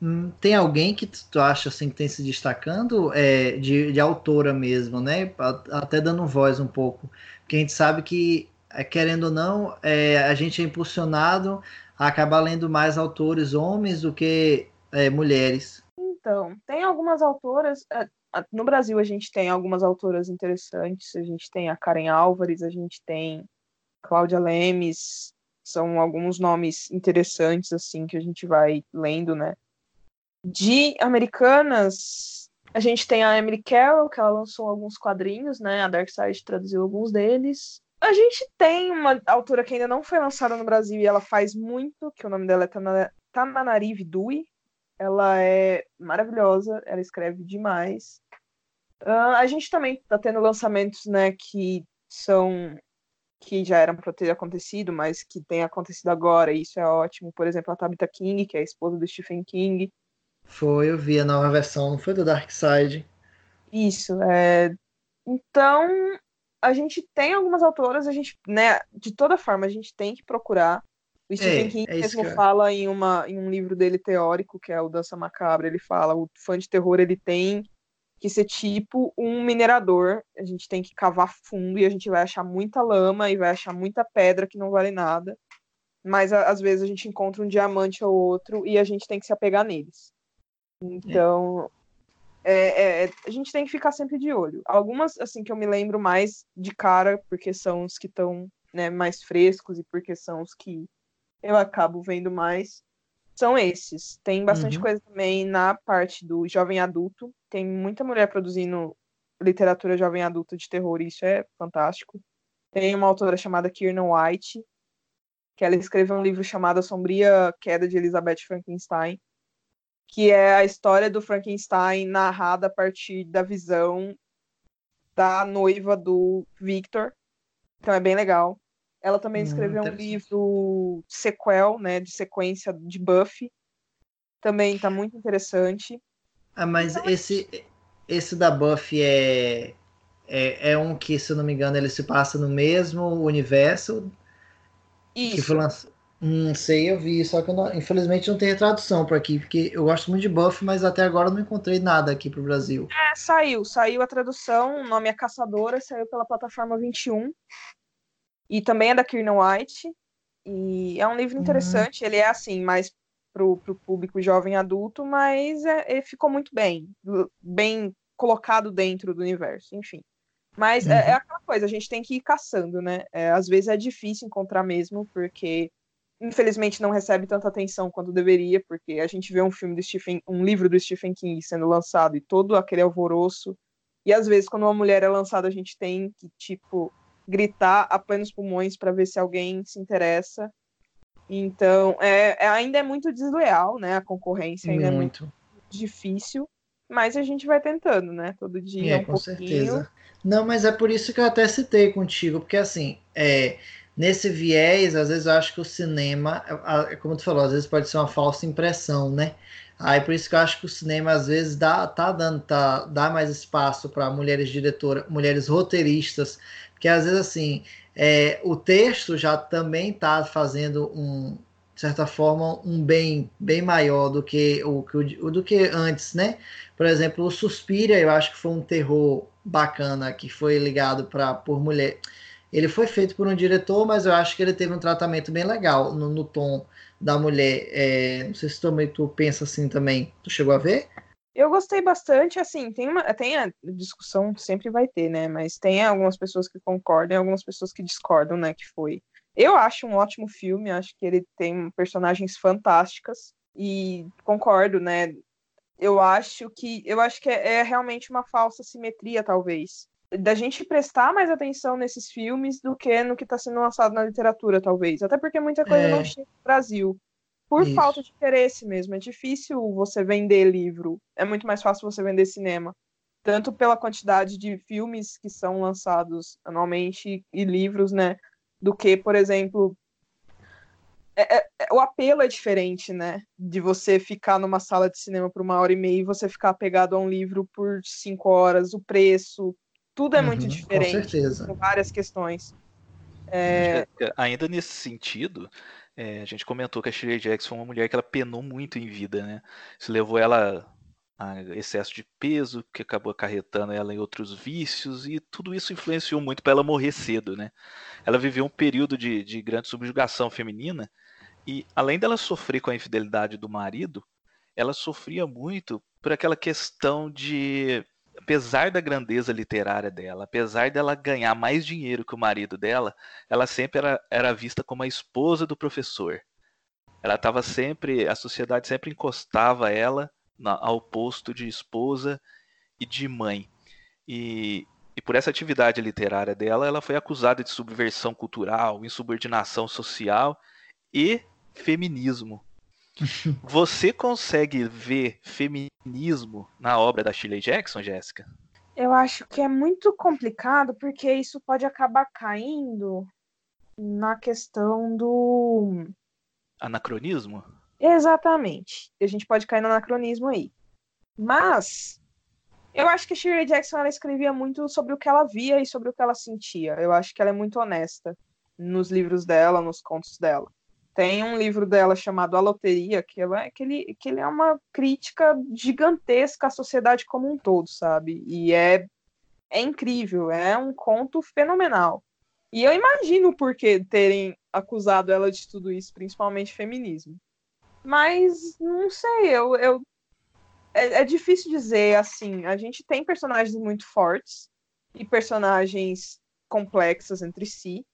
Hum, tem alguém que tu acha assim que tem se destacando é, de, de autora mesmo, né? Até dando voz um pouco. Porque a gente sabe que, é, querendo ou não, é, a gente é impulsionado acabar lendo mais autores homens do que é, mulheres. Então, tem algumas autoras. É, no Brasil a gente tem algumas autoras interessantes. A gente tem a Karen Álvares, a gente tem Cláudia Lemes. São alguns nomes interessantes assim que a gente vai lendo, né? De americanas, a gente tem a Emily Carroll, que ela lançou alguns quadrinhos, né? A Dark Side traduziu alguns deles. A gente tem uma autora que ainda não foi lançada no Brasil e ela faz muito, que o nome dela é Tananarive Dewey. Ela é maravilhosa, ela escreve demais. Uh, a gente também está tendo lançamentos, né, que são que já eram para ter acontecido, mas que tem acontecido agora, e isso é ótimo. Por exemplo, a Tabitha King, que é a esposa do Stephen King, foi, eu vi a nova versão, não foi do Dark Side. Isso, é. Então, a gente tem algumas autoras, a gente, né, de toda forma, a gente tem que procurar. O Stephen é, King é mesmo fala em, uma, em um livro dele teórico, que é o Dança Macabra, ele fala, o fã de terror, ele tem que ser tipo um minerador, a gente tem que cavar fundo e a gente vai achar muita lama e vai achar muita pedra que não vale nada, mas às vezes a gente encontra um diamante ou outro e a gente tem que se apegar neles. Então, é. É, a gente tem que ficar sempre de olho. Algumas, assim, que eu me lembro mais de cara, porque são os que estão né, mais frescos e porque são os que eu acabo vendo mais, são esses. Tem bastante uhum. coisa também na parte do jovem adulto. Tem muita mulher produzindo literatura jovem adulto de terror, e isso é fantástico. Tem uma autora chamada Kiernan White, que ela escreveu um livro chamado A Sombria Queda de Elizabeth Frankenstein, que é a história do Frankenstein narrada a partir da visão da noiva do Victor. Então é bem legal. Ela também hum, escreveu um livro sequel, né, de sequência de Buffy. Também tá muito interessante. Ah, mas então, esse esse da Buffy é, é, é um que, se eu não me engano, ele se passa no mesmo universo Isso. que foi lançado Hum, sei, eu vi, só que não, infelizmente não tem tradução por aqui, porque eu gosto muito de Buff, mas até agora não encontrei nada aqui pro Brasil. É, saiu, saiu a tradução, o nome é Caçadora, saiu pela plataforma 21. E também é da Kiernan White. E é um livro hum. interessante, ele é assim, mais pro, pro público jovem adulto, mas é, ele ficou muito bem, bem colocado dentro do universo, enfim. Mas uhum. é, é, aquela coisa, a gente tem que ir caçando, né? É, às vezes é difícil encontrar mesmo, porque infelizmente não recebe tanta atenção quanto deveria, porque a gente vê um filme do Stephen, um livro do Stephen King sendo lançado e todo aquele alvoroço. E às vezes quando uma mulher é lançada, a gente tem que tipo gritar a plenos pulmões para ver se alguém se interessa. Então, é, é, ainda é muito desleal, né? A concorrência ainda muito. é muito difícil, mas a gente vai tentando, né? Todo dia é, um com pouquinho. certeza. Não, mas é por isso que eu até citei contigo, porque assim, é, nesse viés, às vezes eu acho que o cinema, como tu falou, às vezes pode ser uma falsa impressão, né? Aí por isso que eu acho que o cinema às vezes dá, tá dando, tá, dá mais espaço para mulheres diretoras, mulheres roteiristas, porque às vezes assim, é, o texto já também tá fazendo um, de certa forma, um bem bem maior do que o do que antes, né? Por exemplo, o Suspira, eu acho que foi um terror bacana que foi ligado para por mulher ele foi feito por um diretor, mas eu acho que ele teve um tratamento bem legal no, no tom da mulher. É, não sei se também tu pensa assim também. Tu chegou a ver? Eu gostei bastante, assim, tem, uma, tem a discussão, sempre vai ter, né? Mas tem algumas pessoas que concordam e algumas pessoas que discordam, né? Que foi. Eu acho um ótimo filme, acho que ele tem personagens fantásticas e concordo, né? Eu acho que eu acho que é, é realmente uma falsa simetria, talvez da gente prestar mais atenção nesses filmes do que no que está sendo lançado na literatura, talvez. Até porque muita coisa é. não chega no Brasil. Por Isso. falta de interesse mesmo. É difícil você vender livro. É muito mais fácil você vender cinema. tanto pela quantidade de filmes que são lançados anualmente e livros, né, do que, por exemplo, é, é, é, o apelo é diferente, né? De você ficar numa sala de cinema por uma hora e meia e você ficar pegado a um livro por cinco horas, o preço, tudo é uhum, muito diferente. Com certeza. Com várias questões. É... Ainda nesse sentido, é, a gente comentou que a Shirley Jackson foi uma mulher que ela penou muito em vida, né? Isso levou ela a excesso de peso, que acabou acarretando ela em outros vícios, e tudo isso influenciou muito para ela morrer cedo, né? Ela viveu um período de, de grande subjugação feminina, e além dela sofrer com a infidelidade do marido, ela sofria muito por aquela questão de, apesar da grandeza literária dela, apesar dela ganhar mais dinheiro que o marido dela, ela sempre era, era vista como a esposa do professor. Ela estava sempre, a sociedade sempre encostava ela na, ao posto de esposa e de mãe. E, e por essa atividade literária dela, ela foi acusada de subversão cultural, insubordinação social e feminismo. Você consegue ver feminismo na obra da Shirley Jackson, Jéssica? Eu acho que é muito complicado porque isso pode acabar caindo na questão do anacronismo. Exatamente. A gente pode cair no anacronismo aí. Mas eu acho que a Shirley Jackson ela escrevia muito sobre o que ela via e sobre o que ela sentia. Eu acho que ela é muito honesta nos livros dela, nos contos dela. Tem um livro dela chamado A Loteria, que, ela, é, que, ele, que ele é uma crítica gigantesca à sociedade como um todo, sabe? E é, é incrível, é um conto fenomenal. E eu imagino por que terem acusado ela de tudo isso, principalmente feminismo. Mas não sei, eu, eu é, é difícil dizer assim. A gente tem personagens muito fortes e personagens complexas entre si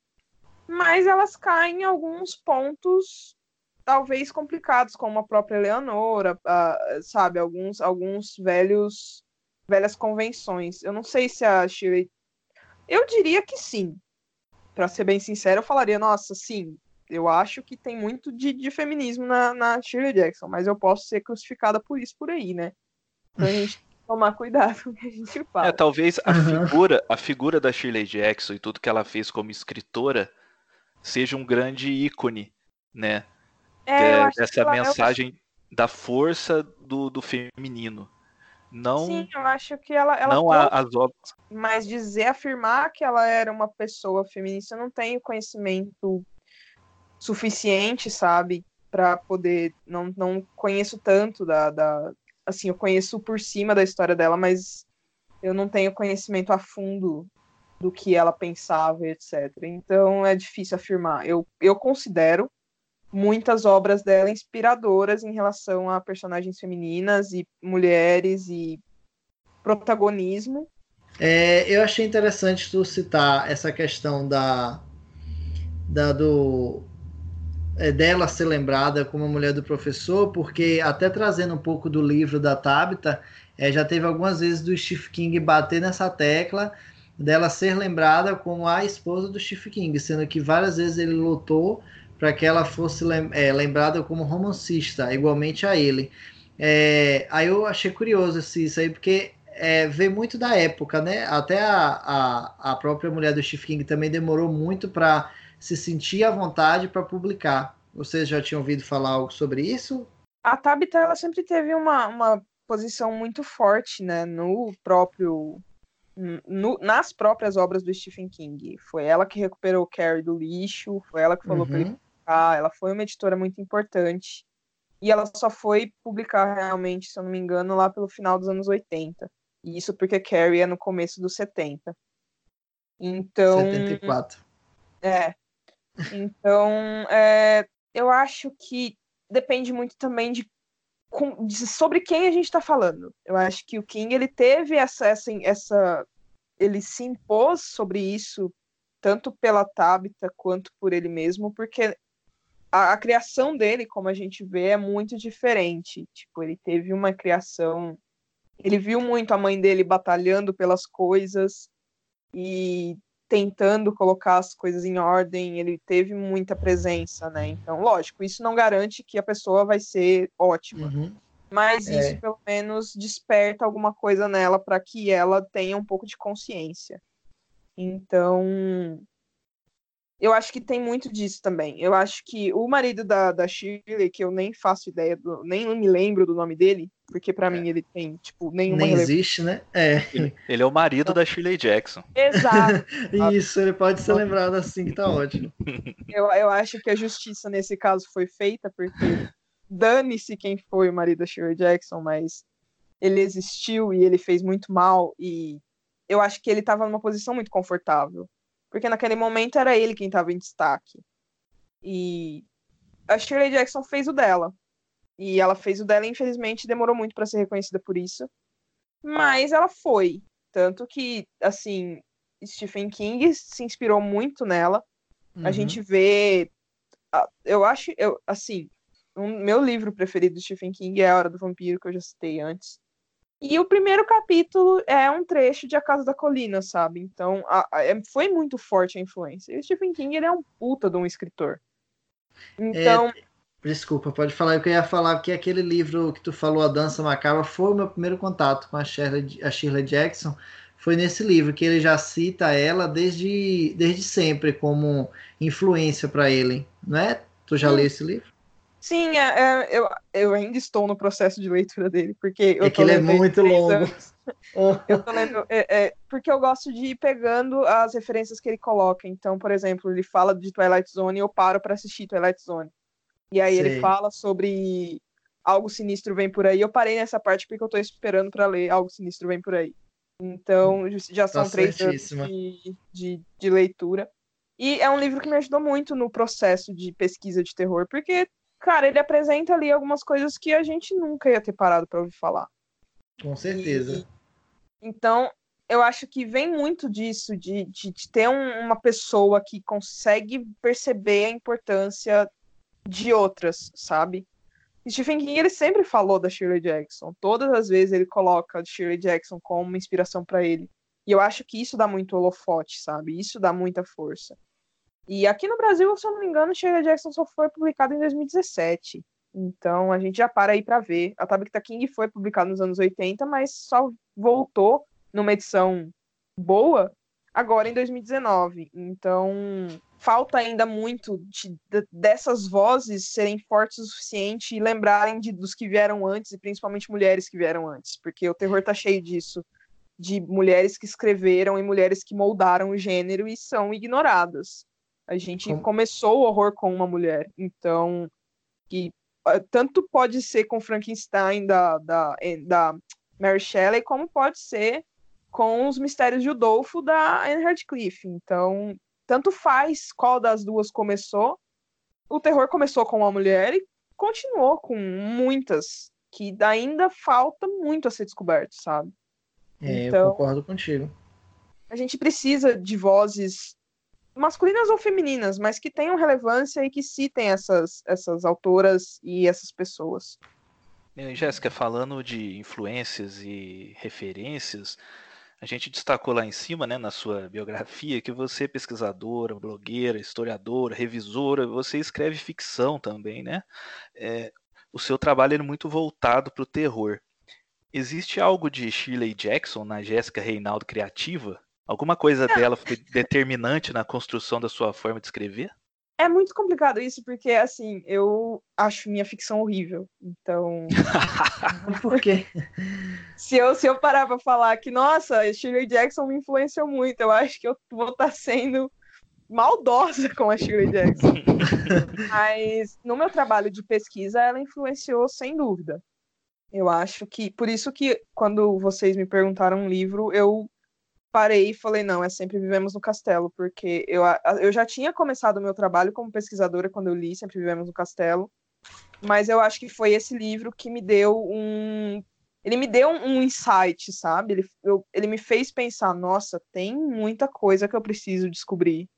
mas elas caem em alguns pontos talvez complicados, como a própria Leonora, uh, sabe, alguns, alguns velhos velhas convenções. Eu não sei se a Shirley. Eu diria que sim. Para ser bem sincero, eu falaria, nossa, sim. Eu acho que tem muito de, de feminismo na, na Shirley Jackson, mas eu posso ser crucificada por isso por aí, né? Então a gente tem que tomar cuidado com o que a gente fala. É, talvez a figura, a figura da Shirley Jackson e tudo que ela fez como escritora seja um grande ícone, né? É, dessa é mensagem eu... da força do, do feminino. Não, Sim, eu acho que ela, ela não pode, as obras. Mas dizer, afirmar que ela era uma pessoa feminista, eu não tenho conhecimento suficiente, sabe, para poder. Não, não conheço tanto da, da. Assim, eu conheço por cima da história dela, mas eu não tenho conhecimento a fundo do que ela pensava, etc. Então é difícil afirmar. Eu, eu considero muitas obras dela inspiradoras em relação a personagens femininas e mulheres e protagonismo. É, eu achei interessante tu citar essa questão da, da do é, dela ser lembrada como a mulher do professor, porque até trazendo um pouco do livro da Tabitha, é, já teve algumas vezes do Steve King bater nessa tecla dela ser lembrada como a esposa do Stephen King, sendo que várias vezes ele lutou para que ela fosse é, lembrada como romancista, igualmente a ele. É, aí eu achei curioso isso aí, porque é, muito da época, né? Até a, a, a própria mulher do Stephen King também demorou muito para se sentir à vontade para publicar. Vocês já tinham ouvido falar algo sobre isso? A Tabitha ela sempre teve uma, uma posição muito forte, né, no próprio no, nas próprias obras do Stephen King. Foi ela que recuperou o Carrie do lixo, foi ela que falou uhum. para ele publicar, ela foi uma editora muito importante. E ela só foi publicar realmente, se eu não me engano, lá pelo final dos anos 80. E isso porque Carrie é no começo dos 70. Então. 74. É. Então, é, eu acho que depende muito também de com, sobre quem a gente está falando. Eu acho que o King ele teve essa, essa, essa, ele se impôs sobre isso tanto pela Tabitha quanto por ele mesmo, porque a, a, criação dele, como a gente vê, é muito diferente. Tipo, ele teve uma criação, ele viu muito a mãe dele batalhando pelas coisas e tentando colocar as coisas em ordem, ele teve muita presença, né? Então, lógico, isso não garante que a pessoa vai ser ótima. Uhum. Mas é. isso pelo menos desperta alguma coisa nela para que ela tenha um pouco de consciência. Então, eu acho que tem muito disso também. Eu acho que o marido da, da Shirley, que eu nem faço ideia, do, nem me lembro do nome dele, porque para é. mim ele tem, tipo, nenhuma Nem existe, né? É. Ele, ele, é o marido então, da Shirley Jackson. Exato. Isso, ele pode ser lembrado assim, que tá ótimo. Eu, eu acho que a justiça nesse caso foi feita, porque dane-se quem foi o marido da Shirley Jackson, mas ele existiu e ele fez muito mal, e eu acho que ele estava numa posição muito confortável porque naquele momento era ele quem estava em destaque. E a Shirley Jackson fez o dela. E ela fez o dela, e infelizmente demorou muito para ser reconhecida por isso. Mas ela foi. Tanto que, assim, Stephen King se inspirou muito nela. Uhum. A gente vê. Eu acho, eu, assim, o um, meu livro preferido do Stephen King é A Hora do Vampiro, que eu já citei antes. E o primeiro capítulo é um trecho de A Casa da Colina, sabe? Então, a, a, é, foi muito forte a influência. E o Stephen King, ele é um puta de um escritor. Então... É, desculpa, pode falar. Eu queria falar que aquele livro que tu falou, A Dança Macabra, foi o meu primeiro contato com a Shirley, a Shirley Jackson. Foi nesse livro que ele já cita ela desde, desde sempre como influência para ele, né? Tu já leu esse livro? Sim, é, é, eu, eu ainda estou no processo de leitura dele, porque eu é que ele é muito longo. eu tô lendo, é, é, porque eu gosto de ir pegando as referências que ele coloca. Então, por exemplo, ele fala de Twilight Zone e eu paro para assistir Twilight Zone. E aí ele fala sobre algo sinistro vem por aí. Eu parei nessa parte porque eu tô esperando para ler algo sinistro vem por aí. Então, já são três anos de, de, de leitura. E é um livro que me ajudou muito no processo de pesquisa de terror, porque cara, ele apresenta ali algumas coisas que a gente nunca ia ter parado para ouvir falar. Com certeza. E, então, eu acho que vem muito disso, de, de, de ter um, uma pessoa que consegue perceber a importância de outras, sabe? Stephen King ele sempre falou da Shirley Jackson. Todas as vezes ele coloca a Shirley Jackson como uma inspiração para ele. E eu acho que isso dá muito holofote, sabe? Isso dá muita força. E aqui no Brasil, se eu não me engano, Shirley Jackson só foi publicado em 2017. Então a gente já para aí para ver. A Tabitha King foi publicada nos anos 80, mas só voltou numa edição boa agora em 2019. Então falta ainda muito de, de, dessas vozes serem fortes o suficiente e lembrarem de, dos que vieram antes, e principalmente mulheres que vieram antes, porque o terror tá cheio disso. De mulheres que escreveram e mulheres que moldaram o gênero e são ignoradas. A gente Como... começou o horror com uma mulher. Então, que ah, tanto pode ser com Frankenstein da, da, da Mary Shelley, como pode ser com os Mistérios de Udolfo da Anne Radcliffe. Então, tanto faz qual das duas começou. O terror começou com uma mulher e continuou com muitas que ainda falta muito a ser descoberto, sabe? É, então, eu concordo contigo. A gente precisa de vozes masculinas ou femininas, mas que tenham relevância e que citem essas, essas autoras e essas pessoas. Jéssica, falando de influências e referências, a gente destacou lá em cima, né, na sua biografia, que você é pesquisadora, blogueira, historiadora, revisora, você escreve ficção também, né? É, o seu trabalho é muito voltado para o terror. Existe algo de Shirley Jackson na Jéssica Reinaldo criativa? Alguma coisa dela foi determinante na construção da sua forma de escrever? É muito complicado isso, porque, assim, eu acho minha ficção horrível. Então. Por quê? se, eu, se eu parar pra falar que, nossa, Shirley Jackson me influenciou muito, eu acho que eu vou estar tá sendo maldosa com a Shirley Jackson. Mas no meu trabalho de pesquisa, ela influenciou sem dúvida. Eu acho que. Por isso que, quando vocês me perguntaram um livro, eu parei e falei, não, é Sempre Vivemos no Castelo, porque eu, eu já tinha começado o meu trabalho como pesquisadora quando eu li Sempre Vivemos no Castelo, mas eu acho que foi esse livro que me deu um... Ele me deu um insight, sabe? Ele, eu, ele me fez pensar, nossa, tem muita coisa que eu preciso descobrir.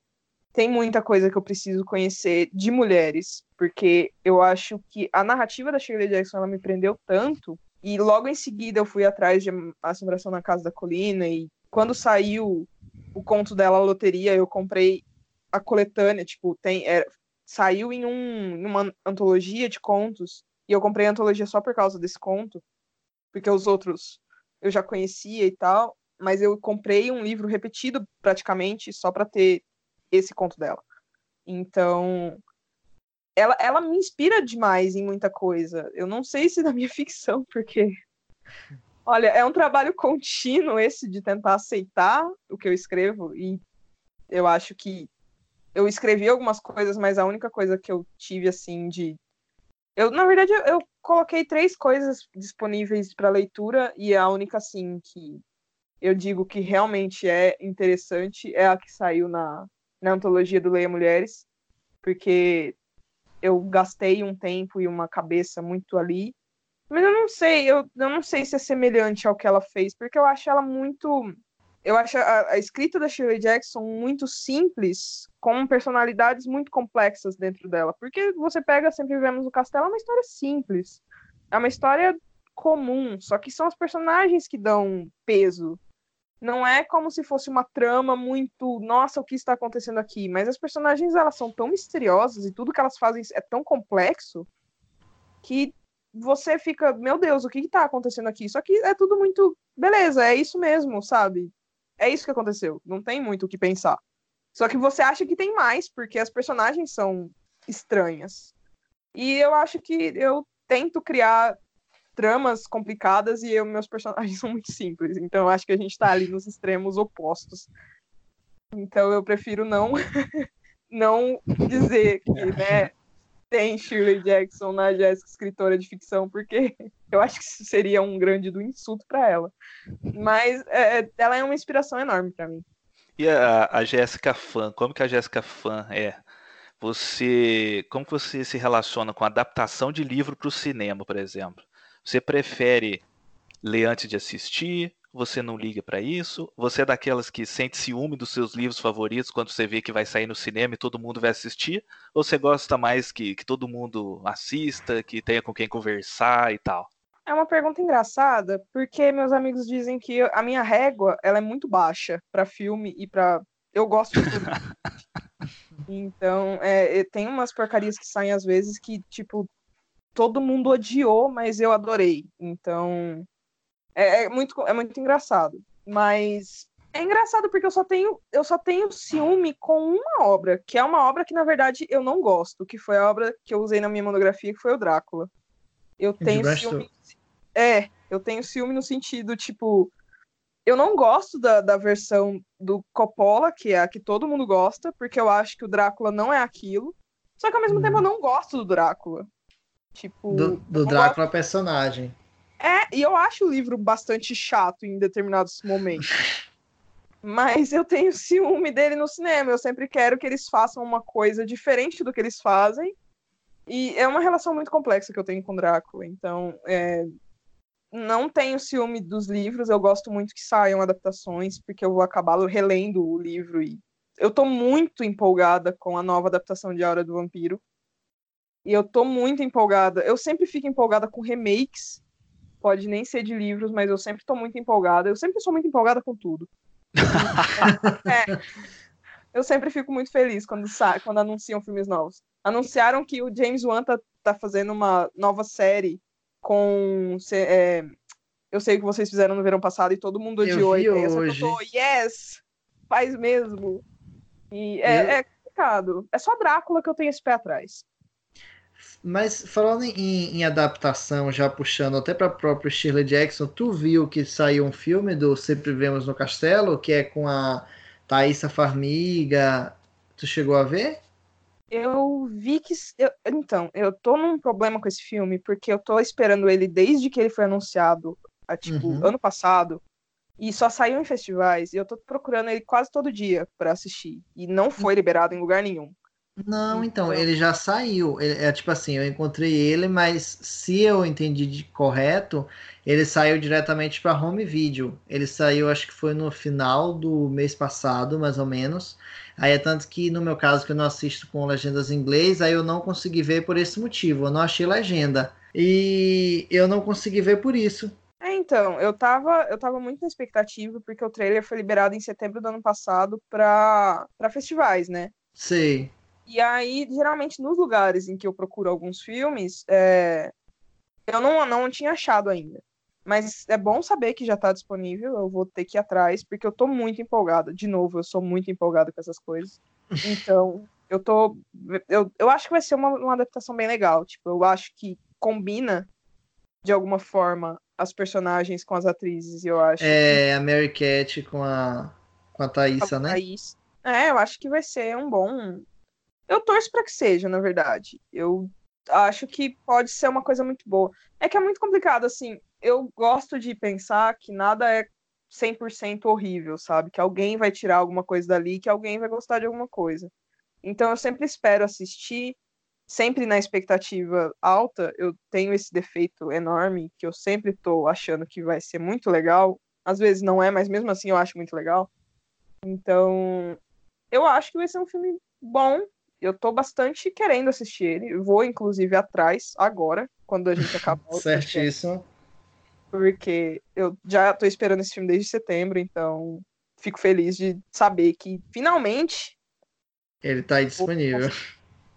Tem muita coisa que eu preciso conhecer de mulheres, porque eu acho que a narrativa da Shirley Jackson ela me prendeu tanto e logo em seguida eu fui atrás de Assombração na Casa da Colina e quando saiu o conto dela, loteria, eu comprei a coletânea, tipo, tem, é, saiu em, um, em uma antologia de contos E eu comprei a antologia só por causa desse conto, porque os outros eu já conhecia e tal, mas eu comprei um livro repetido praticamente só para ter esse conto dela. Então, ela, ela me inspira demais em muita coisa. Eu não sei se na minha ficção, porque olha, é um trabalho contínuo esse de tentar aceitar o que eu escrevo e eu acho que eu escrevi algumas coisas, mas a única coisa que eu tive assim de eu, na verdade, eu, eu coloquei três coisas disponíveis para leitura e a única assim que eu digo que realmente é interessante é a que saiu na, na antologia do Leia Mulheres, porque eu gastei um tempo e uma cabeça muito ali. Mas eu não sei, eu, eu não sei se é semelhante ao que ela fez, porque eu acho ela muito eu acho a, a, escrita da Shirley Jackson muito simples, com personalidades muito complexas dentro dela. Porque você pega Sempre Vivemos no Castelo, é uma história simples. É uma história comum, só que são os personagens que dão peso. Não é como se fosse uma trama muito, nossa, o que está acontecendo aqui? Mas as personagens, elas são tão misteriosas e tudo que elas fazem é tão complexo que você fica, meu Deus, o que está acontecendo aqui? Só que é tudo muito, beleza, é isso mesmo, sabe? É isso que aconteceu. Não tem muito o que pensar. Só que você acha que tem mais, porque as personagens são estranhas. E eu acho que eu tento criar tramas complicadas e eu, meus personagens são muito simples. Então eu acho que a gente tá ali nos extremos opostos. Então eu prefiro não não dizer que, né, tem Shirley Jackson na Jéssica escritora de ficção, porque eu acho que isso seria um grande do insulto para ela. Mas é, é, ela é uma inspiração enorme para mim. E a, a Jéssica fã, como que a Jéssica fã é? Você, como que você se relaciona com adaptação de livro para o cinema, por exemplo? Você prefere ler antes de assistir? Você não liga para isso? Você é daquelas que sente ciúme dos seus livros favoritos quando você vê que vai sair no cinema e todo mundo vai assistir? Ou você gosta mais que, que todo mundo assista, que tenha com quem conversar e tal? É uma pergunta engraçada, porque meus amigos dizem que a minha régua ela é muito baixa para filme e para eu gosto de tudo. então, é, tem umas porcarias que saem às vezes que tipo todo mundo odiou, mas eu adorei. Então, é, é, muito, é muito engraçado. Mas é engraçado porque eu só tenho eu só tenho ciúme com uma obra, que é uma obra que na verdade eu não gosto, que foi a obra que eu usei na minha monografia, que foi o Drácula. Eu tenho ciúme. É, eu tenho ciúme no sentido, tipo, eu não gosto da, da versão do Coppola, que é a que todo mundo gosta, porque eu acho que o Drácula não é aquilo. Só que ao mesmo hum. tempo eu não gosto do Drácula. Tipo. Do, do Drácula gosto... personagem. É, e eu acho o livro bastante chato em determinados momentos. Mas eu tenho ciúme dele no cinema. Eu sempre quero que eles façam uma coisa diferente do que eles fazem. E é uma relação muito complexa que eu tenho com Drácula. Então, é... não tenho ciúme dos livros. Eu gosto muito que saiam adaptações, porque eu vou acabar relendo o livro. E eu tô muito empolgada com a nova adaptação de A Hora do Vampiro. E eu tô muito empolgada. Eu sempre fico empolgada com remakes pode nem ser de livros, mas eu sempre estou muito empolgada. Eu sempre sou muito empolgada com tudo. é, eu sempre fico muito feliz quando, quando anunciam filmes novos. Anunciaram que o James Wan tá, tá fazendo uma nova série com. É, eu sei o que vocês fizeram no verão passado e todo mundo odiou ideia. Hoje. Eu tô, yes! Faz mesmo. E é, eu... é complicado. É só Drácula que eu tenho esse pé atrás. Mas falando em, em, adaptação, já puxando até para a própria Shirley Jackson, tu viu que saiu um filme do Sempre Vemos no Castelo, que é com a Thaisa Farmiga. Tu chegou a ver? Eu vi que. Eu, então, eu tô num problema com esse filme, porque eu tô esperando ele desde que ele foi anunciado, a, tipo, uhum. ano passado. E só saiu em festivais. E eu tô procurando ele quase todo dia para assistir. E não foi hum. liberado em lugar nenhum. Não, então, ele já saiu. Ele, é tipo assim, eu encontrei ele, mas se eu entendi de correto, ele saiu diretamente para home video. Ele saiu, acho que foi no final do mês passado, mais ou menos. Aí é tanto que no meu caso, que eu não assisto com legendas em inglês, aí eu não consegui ver por esse motivo. Eu não achei legenda. E eu não consegui ver por isso. É, então, eu tava, eu tava muito na expectativa, porque o trailer foi liberado em setembro do ano passado para festivais, né? Sei. E aí, geralmente, nos lugares em que eu procuro alguns filmes, é, Eu não, não tinha achado ainda. Mas é bom saber que já tá disponível. Eu vou ter que ir atrás, porque eu tô muito empolgada. De novo, eu sou muito empolgada com essas coisas. Então, eu tô. Eu, eu acho que vai ser uma, uma adaptação bem legal. Tipo, eu acho que combina de alguma forma as personagens com as atrizes, eu acho. É, a Mary Cat com a, com a Thaísa, né? Thaís. É, eu acho que vai ser um bom. Eu torço para que seja, na verdade. Eu acho que pode ser uma coisa muito boa. É que é muito complicado, assim. Eu gosto de pensar que nada é 100% horrível, sabe? Que alguém vai tirar alguma coisa dali, que alguém vai gostar de alguma coisa. Então eu sempre espero assistir, sempre na expectativa alta. Eu tenho esse defeito enorme que eu sempre tô achando que vai ser muito legal. Às vezes não é, mas mesmo assim eu acho muito legal. Então, eu acho que vai ser um filme bom. Eu tô bastante querendo assistir ele. Vou, inclusive, atrás agora, quando a gente acabar o Certíssimo. Porque eu já tô esperando esse filme desde setembro, então fico feliz de saber que finalmente. Ele tá aí disponível.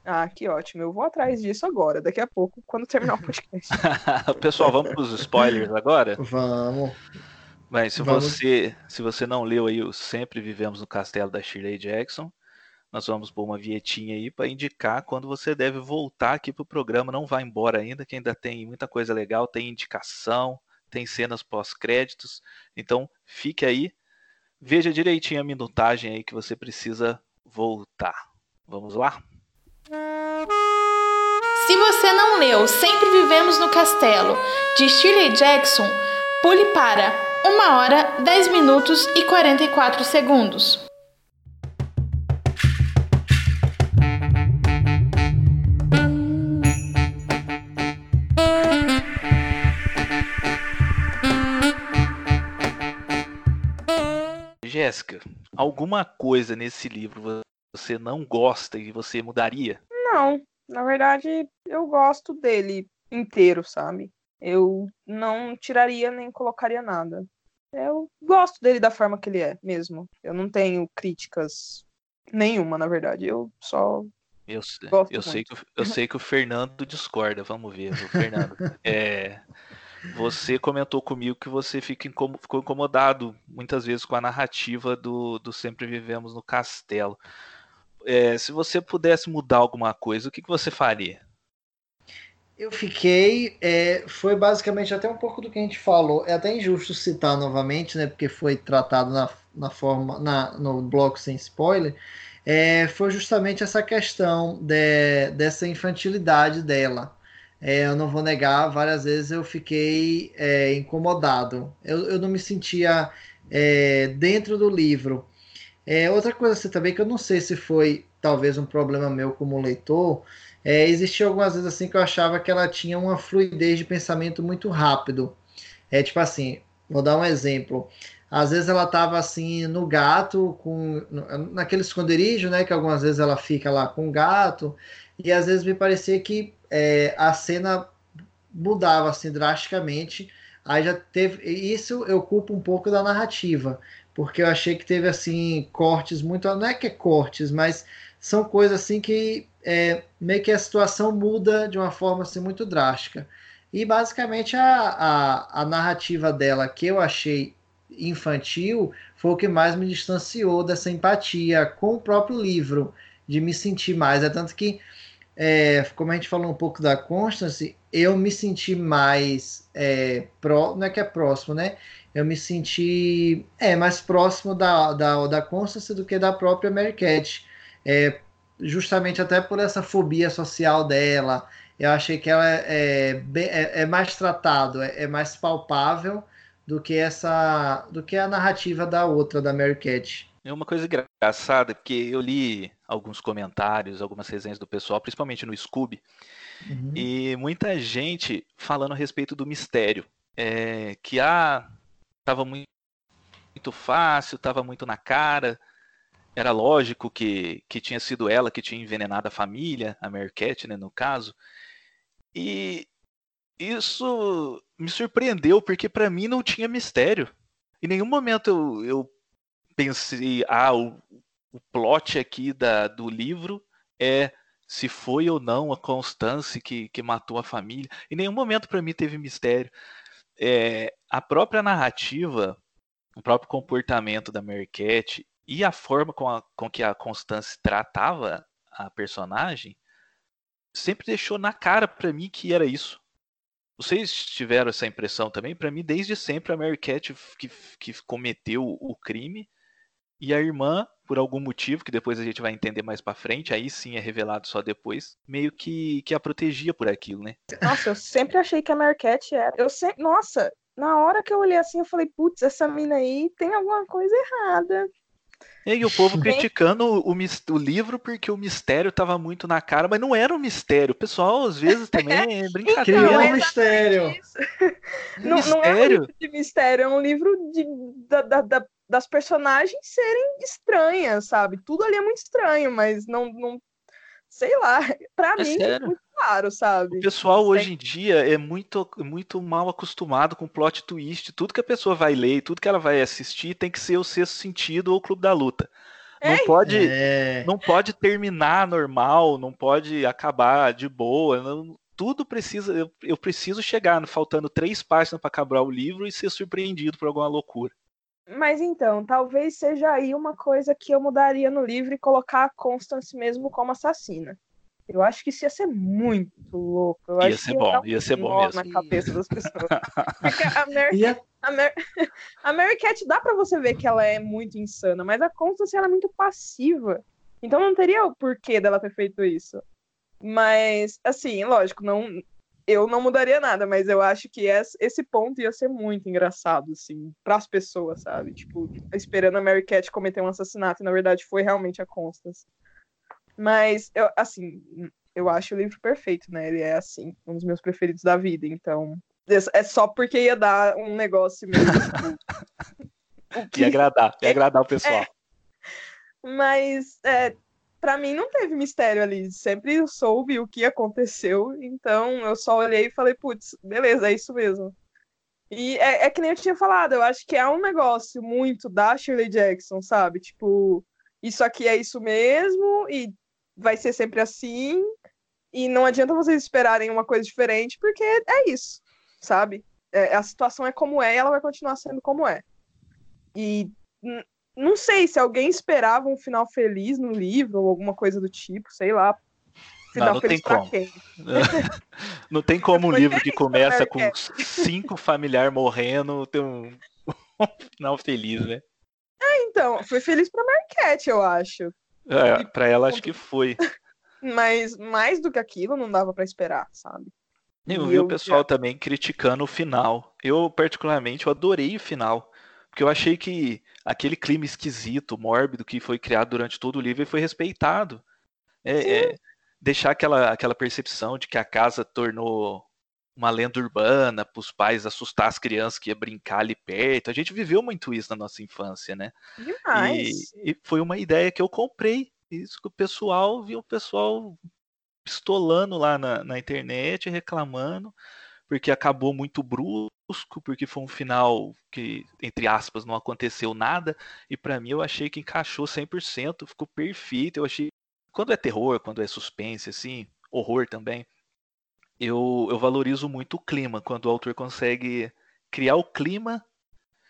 Ah, que ótimo. Eu vou atrás disso agora, daqui a pouco, quando terminar o podcast. Pessoal, vamos pros spoilers agora? Vamos. Mas se Vamos. você, se você não leu aí o Sempre Vivemos no Castelo da Shirley Jackson, nós vamos pôr uma vietinha aí para indicar quando você deve voltar aqui pro programa. Não vá embora ainda, que ainda tem muita coisa legal, tem indicação, tem cenas pós-créditos. Então fique aí, veja direitinho a minutagem aí que você precisa voltar. Vamos lá? Se você não leu Sempre Vivemos no Castelo, de Shirley Jackson, pule para 1 hora, 10 minutos e 44 segundos. Jéssica, alguma coisa nesse livro você não gosta e você mudaria? Não, na verdade, eu gosto dele inteiro, sabe? Eu não tiraria nem colocaria nada. Eu gosto dele da forma que ele é mesmo. Eu não tenho críticas nenhuma, na verdade. Eu só Eu, eu sei que, eu sei que o Fernando discorda. Vamos ver, o Fernando. É, você comentou comigo que você fica incomo- ficou incomodado muitas vezes com a narrativa do, do Sempre Vivemos no Castelo. É, se você pudesse mudar alguma coisa, o que, que você faria? Eu fiquei. é, foi basicamente até um pouco do que a gente falou. É até injusto citar novamente, né? Porque foi tratado na, na forma. Na, no bloco sem spoiler. é, foi justamente essa questão de- dessa infantilidade dela. É, eu não vou negar, várias vezes eu fiquei é, incomodado. Eu, eu não me sentia é, dentro do livro. É, outra coisa assim, também que eu não sei se foi talvez um problema meu como leitor, é, existia algumas vezes assim que eu achava que ela tinha uma fluidez de pensamento muito rápido. É tipo assim, vou dar um exemplo. Às vezes ela estava assim no gato, com naquele esconderijo, né? Que algumas vezes ela fica lá com o gato, e às vezes me parecia que é, a cena mudava assim drasticamente. Aí já teve. Isso eu culpo um pouco da narrativa, porque eu achei que teve assim cortes muito. Não é que é cortes, mas são coisas assim que é, meio que a situação muda de uma forma assim, muito drástica. E basicamente a, a, a narrativa dela que eu achei infantil foi o que mais me distanciou dessa empatia com o próprio livro, de me sentir mais. É tanto que, é, como a gente falou um pouco da Constance, eu me senti mais é, pró, não é que é próximo, né? Eu me senti é, mais próximo da, da, da Constance do que da própria Mary Cat. É, justamente até por essa fobia social dela. Eu achei que ela é, bem- é, é mais tratado, é, é mais palpável do que essa, do que a narrativa da outra, da Mary Cat. É uma coisa engraçada, porque eu li alguns comentários, algumas resenhas do pessoal, principalmente no Scooby, Uhum. e muita gente falando a respeito do mistério. É, que ah, tava muito, muito fácil, tava muito na cara. Era lógico que, que tinha sido ela que tinha envenenado a família, a Mary Cat, né, no caso. E isso me surpreendeu, porque pra mim não tinha mistério. Em nenhum momento eu, eu pensei, ah, o, o plot aqui da, do livro é se foi ou não a Constance que, que matou a família. Em nenhum momento para mim teve mistério. É, a própria narrativa, o próprio comportamento da Mary Cat e a forma com, a, com que a Constance tratava a personagem sempre deixou na cara para mim que era isso. Vocês tiveram essa impressão também? Para mim, desde sempre, a Mary Cat que, que cometeu o crime e a irmã, por algum motivo, que depois a gente vai entender mais para frente, aí sim é revelado só depois, meio que, que a protegia por aquilo, né? Nossa, eu sempre achei que a Cat era. Eu sempre. Nossa, na hora que eu olhei assim, eu falei, putz, essa mina aí tem alguma coisa errada. E o povo criticando o, o, livro porque o mistério estava muito na cara, mas não era um mistério. O pessoal, às vezes, também é então, brincadeira. Então, é um mistério. não, mistério. não é um livro de mistério, é um livro de, da, da, da, das personagens serem estranhas, sabe? Tudo ali é muito estranho, mas não. não sei lá, pra é mim é sério? é muito claro, sabe? O pessoal hoje em dia é muito, muito mal acostumado com plot twist. Tudo que a pessoa vai ler, tudo que ela vai assistir tem que ser o sexto sentido ou o clube da luta. Não é. pode, é. não pode terminar normal, não pode acabar de boa. Não, tudo precisa. Eu, eu preciso chegar faltando três páginas para acabar o livro e ser surpreendido por alguma loucura. Mas então, talvez seja aí uma coisa que eu mudaria no livro e colocar a Constance mesmo como assassina. Eu acho que isso ia ser muito louco. Eu ia ser bom, ia ser bom mesmo. na cabeça das pessoas. Porque a Mary, ia... a, Mary, a Mary Cat dá para você ver que ela é muito insana, mas a Constance ela é muito passiva. Então não teria o porquê dela ter feito isso. Mas, assim, lógico, não, eu não mudaria nada, mas eu acho que esse ponto ia ser muito engraçado, assim, para as pessoas, sabe? Tipo, esperando a Mary Cat cometer um assassinato e na verdade foi realmente a Constance. Mas, eu, assim, eu acho o livro perfeito, né? Ele é, assim, um dos meus preferidos da vida. Então, é só porque ia dar um negócio mesmo. Tipo, que... Ia agradar, ia agradar o pessoal. É, mas, é, para mim, não teve mistério ali. Sempre soube o que aconteceu. Então, eu só olhei e falei, putz, beleza, é isso mesmo. E é, é, que nem eu tinha falado, eu acho que é um negócio muito da Shirley Jackson, sabe? Tipo, isso aqui é isso mesmo, e vai ser sempre assim, e não adianta vocês esperarem uma coisa diferente, porque é isso, sabe? É, a situação é como é e ela vai continuar sendo como é. E não sei se alguém esperava um final feliz no livro ou alguma coisa do tipo, sei lá. Final não, não tem como. Quem? não tem como um livro que começa com cinco familiares morrendo ter um, um final feliz, né? É, então, foi feliz pra Marquette, eu acho. É, pra ela acho que foi. Mas mais do que aquilo não dava para esperar, sabe? Eu vi o pessoal já... também criticando o final. Eu, particularmente, eu adorei o final. Porque eu achei que aquele clima esquisito, mórbido que foi criado durante todo o livro foi respeitado. É, é, deixar aquela, aquela percepção de que a casa tornou uma lenda urbana para os pais assustar as crianças que ia brincar ali perto. A gente viveu muito isso na nossa infância, né? Demais. E, e foi uma ideia que eu comprei. Isso que o pessoal viu o pessoal pistolando lá na, na internet, reclamando, porque acabou muito brusco, porque foi um final que, entre aspas, não aconteceu nada. E para mim eu achei que encaixou 100%, ficou perfeito. Eu achei. Quando é terror, quando é suspense, assim, horror também eu, eu valorizo muito o clima, quando o autor consegue criar o clima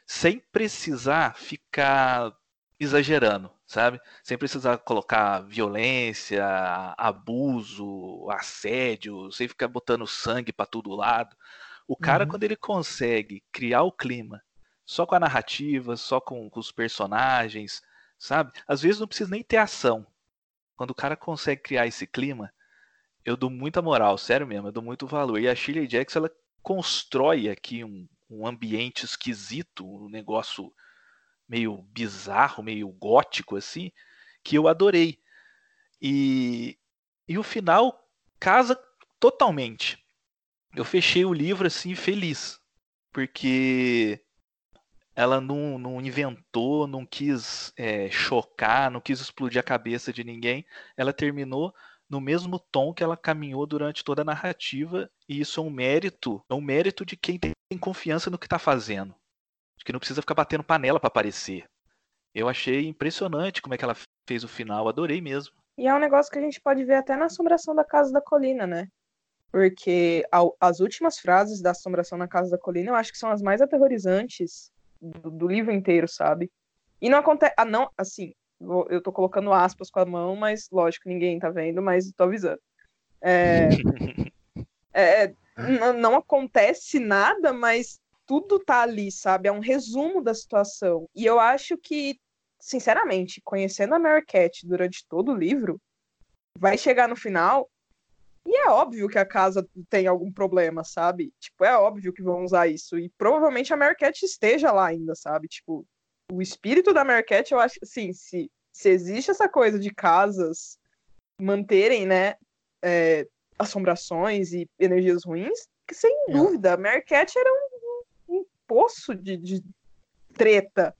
sem precisar ficar exagerando, sabe? Sem precisar colocar violência, abuso, assédio, sem ficar botando sangue para todo lado. O cara, uhum. quando ele consegue criar o clima só com a narrativa, só com, com, os personagens, sabe? Às vezes não precisa nem ter ação. Quando o cara consegue criar esse clima, eu dou muita moral, sério mesmo, eu dou muito valor. E a Shirley Jackson, ela constrói aqui um, um ambiente esquisito, um negócio meio bizarro, meio gótico, assim, que eu adorei. E, e o final casa totalmente. Eu fechei o livro assim feliz, porque ela não, não inventou, não quis é, chocar, não quis explodir a cabeça de ninguém. Ela terminou no mesmo tom que ela caminhou durante toda a narrativa, e isso é um mérito, é um mérito de quem tem confiança no que está fazendo, de que não precisa ficar batendo panela para aparecer. Eu achei impressionante como é que ela fez o final, adorei mesmo. E é um negócio que a gente pode ver até na assombração da Casa da Colina, né? Porque as últimas frases da assombração na Casa da Colina eu acho que são as mais aterrorizantes do, do livro inteiro, sabe? E não acontece. Ah, não, assim, eu tô colocando aspas com a mão, mas lógico, ninguém tá vendo, mas tô avisando. É, é, não acontece nada, mas tudo tá ali, sabe? É um resumo da situação. E eu acho que, sinceramente, conhecendo a Mary Cat durante todo o livro, vai chegar no final e é óbvio que a casa tem algum problema, sabe? Tipo, é óbvio que vão usar isso. E provavelmente a Mary Cat esteja lá ainda, sabe? Tipo, o espírito da Mary Cat, eu acho, assim, se, se existe essa coisa de casas manterem, né, é, assombrações e energias ruins, que sem é. dúvida, a Mary Cat era um, um poço de, de treta.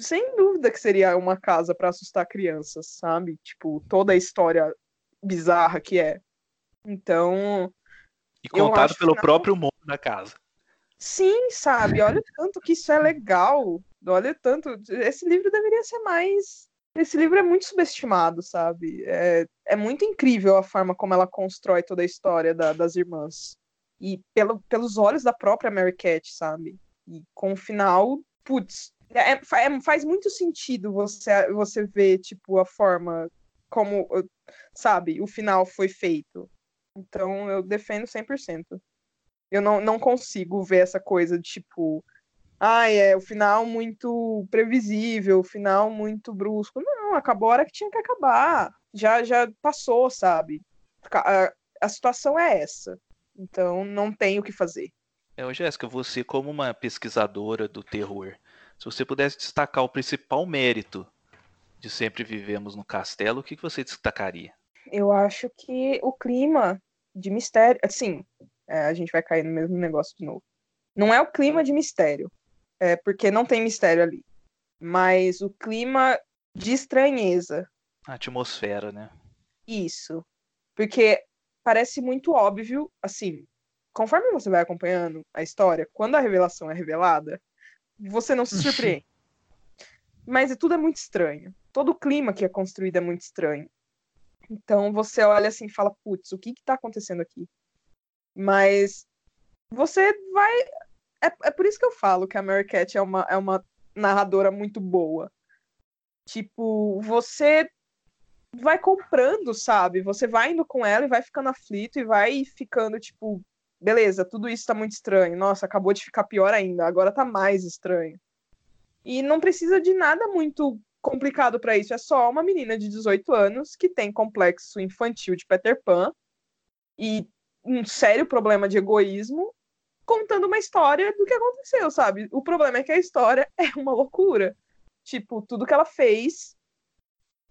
Sem dúvida que seria uma casa para assustar crianças, sabe? Tipo, toda a história bizarra que é. Então. E contado pelo não... próprio mundo da casa. Sim, sabe? Olha o tanto que isso é legal. Olha tanto. Esse livro deveria ser mais. Esse livro é muito subestimado, sabe? É, é muito incrível a forma como ela constrói toda a história da, das irmãs. E pelo, pelos olhos da própria Mary Cat, sabe? E com o final, putz, é, é, faz muito sentido você, você ver, tipo, a forma como, sabe, o final foi feito. Então eu defendo 100%. Eu não, não consigo ver essa coisa de tipo, ah, é o final muito previsível, o final muito brusco. Não, acabou a hora que tinha que acabar. Já já passou, sabe? A, a situação é essa. Então não tem o que fazer. É, Jéssica, você como uma pesquisadora do terror, se você pudesse destacar o principal mérito de Sempre Vivemos no Castelo, o que você destacaria? Eu acho que o clima de mistério. Assim, é, a gente vai cair no mesmo negócio de novo. Não é o clima de mistério, é porque não tem mistério ali. Mas o clima de estranheza. A atmosfera, né? Isso. Porque parece muito óbvio, assim, conforme você vai acompanhando a história, quando a revelação é revelada, você não se surpreende. Mas tudo é muito estranho. Todo o clima que é construído é muito estranho. Então você olha assim e fala, putz, o que que tá acontecendo aqui? Mas você vai. É, é por isso que eu falo que a Mary Cat é uma, é uma narradora muito boa. Tipo, você vai comprando, sabe? Você vai indo com ela e vai ficando aflito e vai ficando, tipo, beleza, tudo isso tá muito estranho. Nossa, acabou de ficar pior ainda, agora tá mais estranho. E não precisa de nada muito complicado para isso. É só uma menina de 18 anos que tem complexo infantil de Peter Pan e um sério problema de egoísmo contando uma história do que aconteceu, sabe? O problema é que a história é uma loucura. Tipo, tudo que ela fez,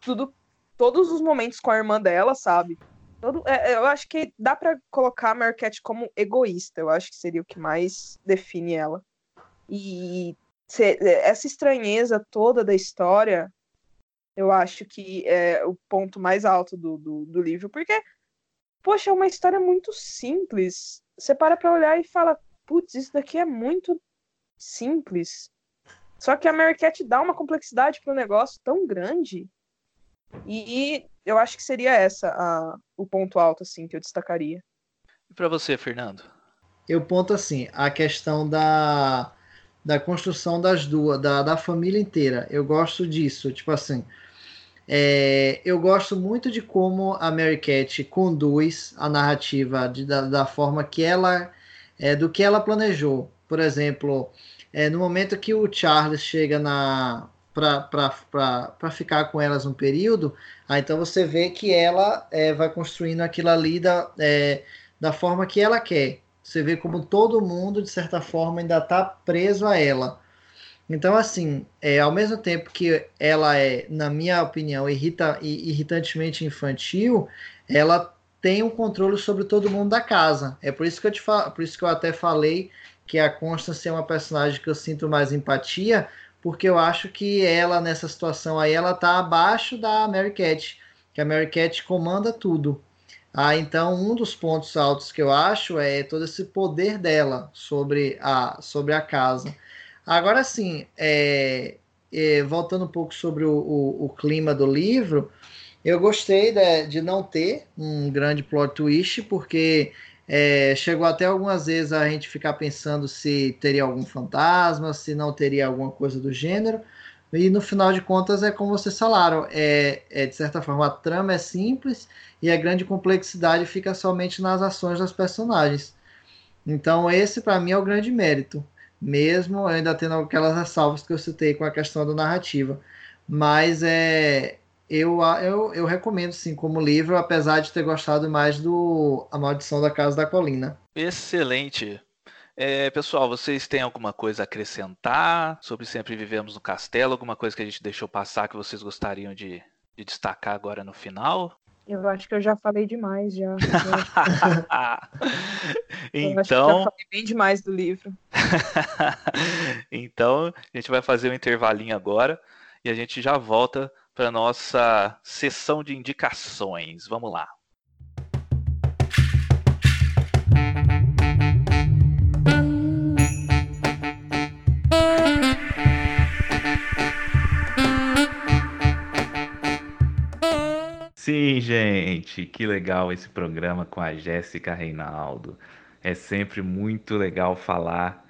tudo, todos os momentos com a irmã dela, sabe? Todo, é, é eu acho que dá para colocar a Marquette como egoísta. Eu acho que seria o que mais define ela. E essa estranheza toda da história, eu acho que é o ponto mais alto do, do, do livro, porque, poxa, é uma história muito simples. Você para pra olhar e fala, putz, isso daqui é muito simples. Só que a Mary Cat dá uma complexidade um negócio tão grande. E eu acho que seria essa a, o ponto alto, assim, que eu destacaria. E para você, Fernando? Eu ponto assim, a questão da da construção das duas, da, da família inteira. Eu gosto disso, tipo assim. É, eu gosto muito de como a Mary Cat conduz a narrativa de, da, da, forma que ela é, do que ela planejou. Por exemplo, é, no momento que o Charles chega na para ficar com elas um período, aí então você vê que ela é, vai construindo aquilo ali da, é, da forma que ela quer. Você vê como todo mundo, de certa forma, ainda está preso a ela. Então, assim, é, ao mesmo tempo que ela é, na minha opinião, irrita, irritantemente infantil, ela tem um controle sobre todo mundo da casa. É por isso que eu te por isso que eu até falei que a Constance é uma personagem que eu sinto mais empatia, porque eu acho que ela nessa situação aí ela tá abaixo da Mary Cat, que a Mary Cat comanda tudo. Ah, então um dos pontos altos que eu acho é todo esse poder dela sobre a, sobre a casa. Agora sim, é, é, voltando um pouco sobre o, o, o, clima do livro, Eu gostei de, de não ter um grande plot twist, porque é, chegou até algumas vezes a gente ficar pensando se teria algum fantasma, se não teria alguma coisa do gênero. E no final de contas é como vocês falaram, é, é de certa forma a trama é simples e a grande complexidade fica somente nas ações dos personagens. Então esse para mim é o grande mérito, mesmo ainda tendo aquelas ressalvas que eu citei com a questão da narrativa. Mas é, eu, eu, eu recomendo sim como livro, apesar de ter gostado mais do A Maldição da Casa da Colina. Excelente. É, pessoal, vocês têm alguma coisa a acrescentar sobre Sempre Vivemos no Castelo? Alguma coisa que a gente deixou passar que vocês gostariam de, de destacar agora no final? Eu acho que eu já falei demais já. então, eu acho que eu já falei bem demais do livro. então, a gente vai fazer um intervalinho agora e a gente já volta para nossa sessão de indicações. Vamos lá. Sim, gente, que legal esse programa com a Jéssica Reinaldo. É sempre muito legal falar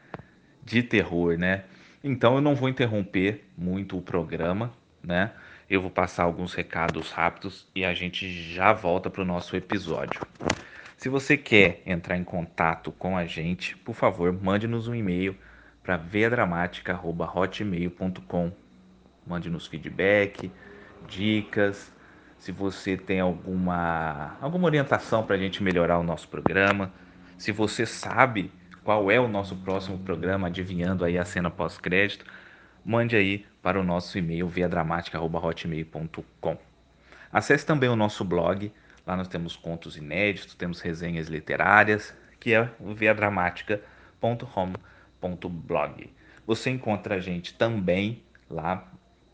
de terror, né? Então eu não vou interromper muito o programa, né? Eu vou passar alguns recados rápidos e a gente já volta para o nosso episódio. Se você quer entrar em contato com a gente, por favor, mande-nos um e-mail para veadramática.hotmail.com. Mande-nos feedback, dicas, se você tem alguma, alguma orientação para a gente melhorar o nosso programa, se você sabe qual é o nosso próximo programa, adivinhando aí a cena pós-crédito, mande aí para o nosso e-mail viadramática.hotmail.com. Acesse também o nosso blog, lá nós temos contos inéditos, temos resenhas literárias, que é o viadramática.home.blog. Você encontra a gente também lá,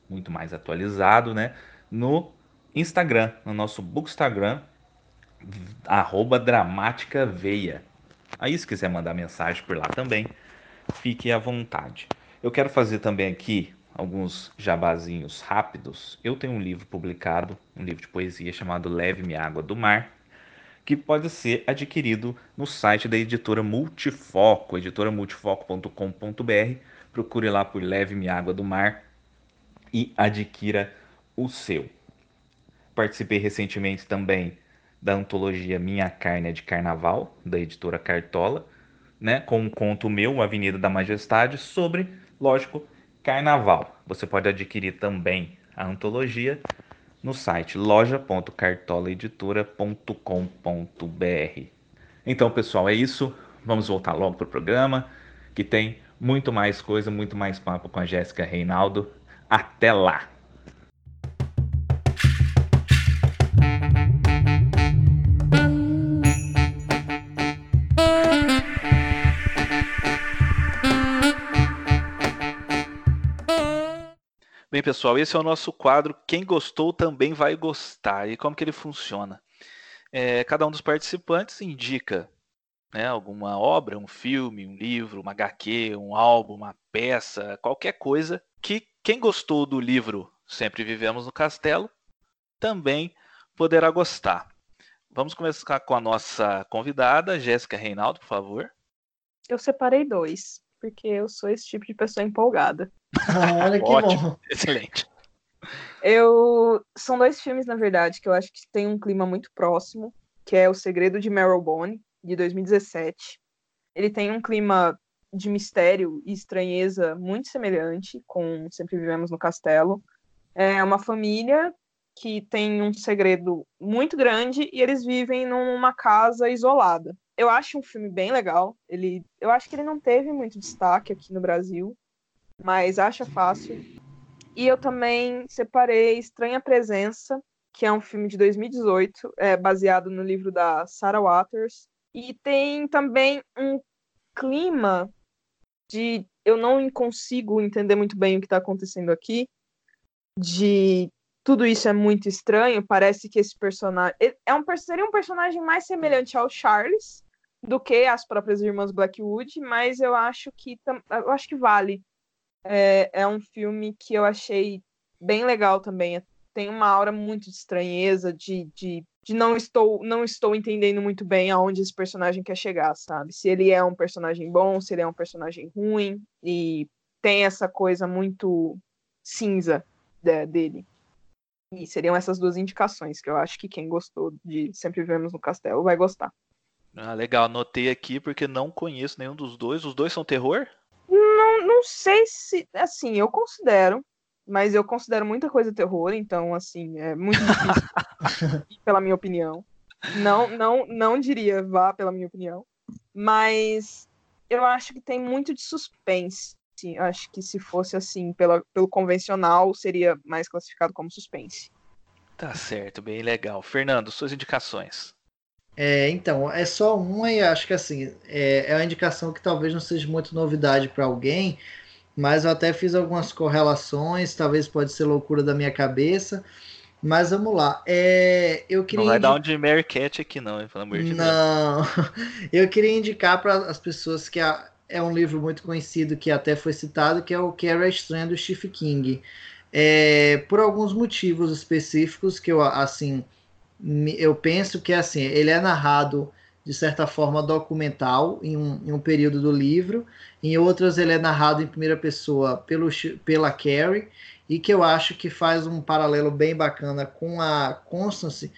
muito mais atualizado, né, no Instagram, no nosso Bookstagram, arroba Dramática Veia. Aí se quiser mandar mensagem por lá também, fique à vontade. Eu quero fazer também aqui alguns jabazinhos rápidos. Eu tenho um livro publicado, um livro de poesia chamado Leve-me Água do Mar, que pode ser adquirido no site da editora Multifoco, editoramultifoco.com.br. Procure lá por Leve-me Água do Mar e adquira o seu. Participei recentemente também da antologia Minha Carne é de Carnaval, da editora Cartola, né, com um conto meu, Avenida da Majestade, sobre, lógico, carnaval. Você pode adquirir também a antologia no site loja.cartolaeditora.com.br. Então, pessoal, é isso. Vamos voltar logo para o programa, que tem muito mais coisa, muito mais papo com a Jéssica Reinaldo. Até lá! Bem, pessoal, esse é o nosso quadro. Quem gostou também vai gostar. E como que ele funciona? É, cada um dos participantes indica né, alguma obra, um filme, um livro, uma HQ, um álbum, uma peça, qualquer coisa que quem gostou do livro Sempre Vivemos no Castelo também poderá gostar. Vamos começar com a nossa convidada, Jéssica Reinaldo, por favor. Eu separei dois, porque eu sou esse tipo de pessoa empolgada. Ah, olha que Ótimo, bom. excelente. Eu são dois filmes na verdade que eu acho que tem um clima muito próximo, que é O Segredo de Marrowbone de 2017. Ele tem um clima de mistério e estranheza muito semelhante com Sempre Vivemos no Castelo. É uma família que tem um segredo muito grande e eles vivem numa casa isolada. Eu acho um filme bem legal. Ele, eu acho que ele não teve muito destaque aqui no Brasil, mas acha fácil. E eu também separei Estranha Presença, que é um filme de 2018, é, baseado no livro da Sarah Waters. E tem também um clima de eu não consigo entender muito bem o que está acontecendo aqui, de tudo isso é muito estranho. Parece que esse personagem é um seria um personagem mais semelhante ao Charles do que as próprias irmãs Blackwood, mas eu acho que eu acho que vale. É, é um filme que eu achei bem legal também. tem uma aura muito de estranheza, de, de, de não estou não estou entendendo muito bem aonde esse personagem quer chegar, sabe? Se ele é um personagem bom, se ele é um personagem ruim, e tem essa coisa muito cinza de, dele. E seriam essas duas indicações que eu acho que quem gostou de Sempre Vivemos no Castelo vai gostar. Ah, legal, anotei aqui porque não conheço nenhum dos dois. Os dois são terror? Não, não sei se. Assim, eu considero, mas eu considero muita coisa terror, então, assim, é muito difícil, pela minha opinião. Não, não, não diria vá pela minha opinião, mas eu acho que tem muito de suspense. Acho que se fosse assim, pela, pelo convencional, seria mais classificado como suspense. Tá certo, bem legal. Fernando, suas indicações. É, então, é só uma e acho que assim, é, é uma indicação que talvez não seja muito novidade para alguém, mas eu até fiz algumas correlações, talvez pode ser loucura da minha cabeça, mas vamos lá. É, eu queria não vai dar um de Mary Cat aqui não, pelo amor de Deus. Não, eu queria indicar para as pessoas que a, é um livro muito conhecido que até foi citado, que é o Carrie Estranha do Stephen King. É, por alguns motivos específicos que eu assim eu penso que assim ele é narrado de certa forma documental em um, em um período do livro, em outras ele é narrado em primeira pessoa pelo, pela Carrie e que eu acho que faz um paralelo bem bacana com a Constance,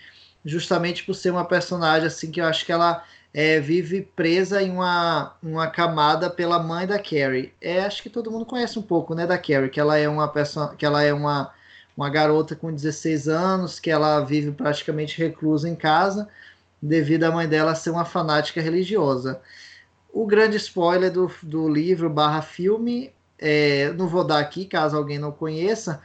justamente por ser uma personagem assim que eu acho que ela é, vive presa em uma, uma camada pela mãe da Carrie. É, acho que todo mundo conhece um pouco, né, da Carrie, que ela é uma pessoa, que ela é uma uma garota com 16 anos que ela vive praticamente reclusa em casa devido à mãe dela ser uma fanática religiosa. O grande spoiler do, do livro barra filme, é, não vou dar aqui caso alguém não conheça,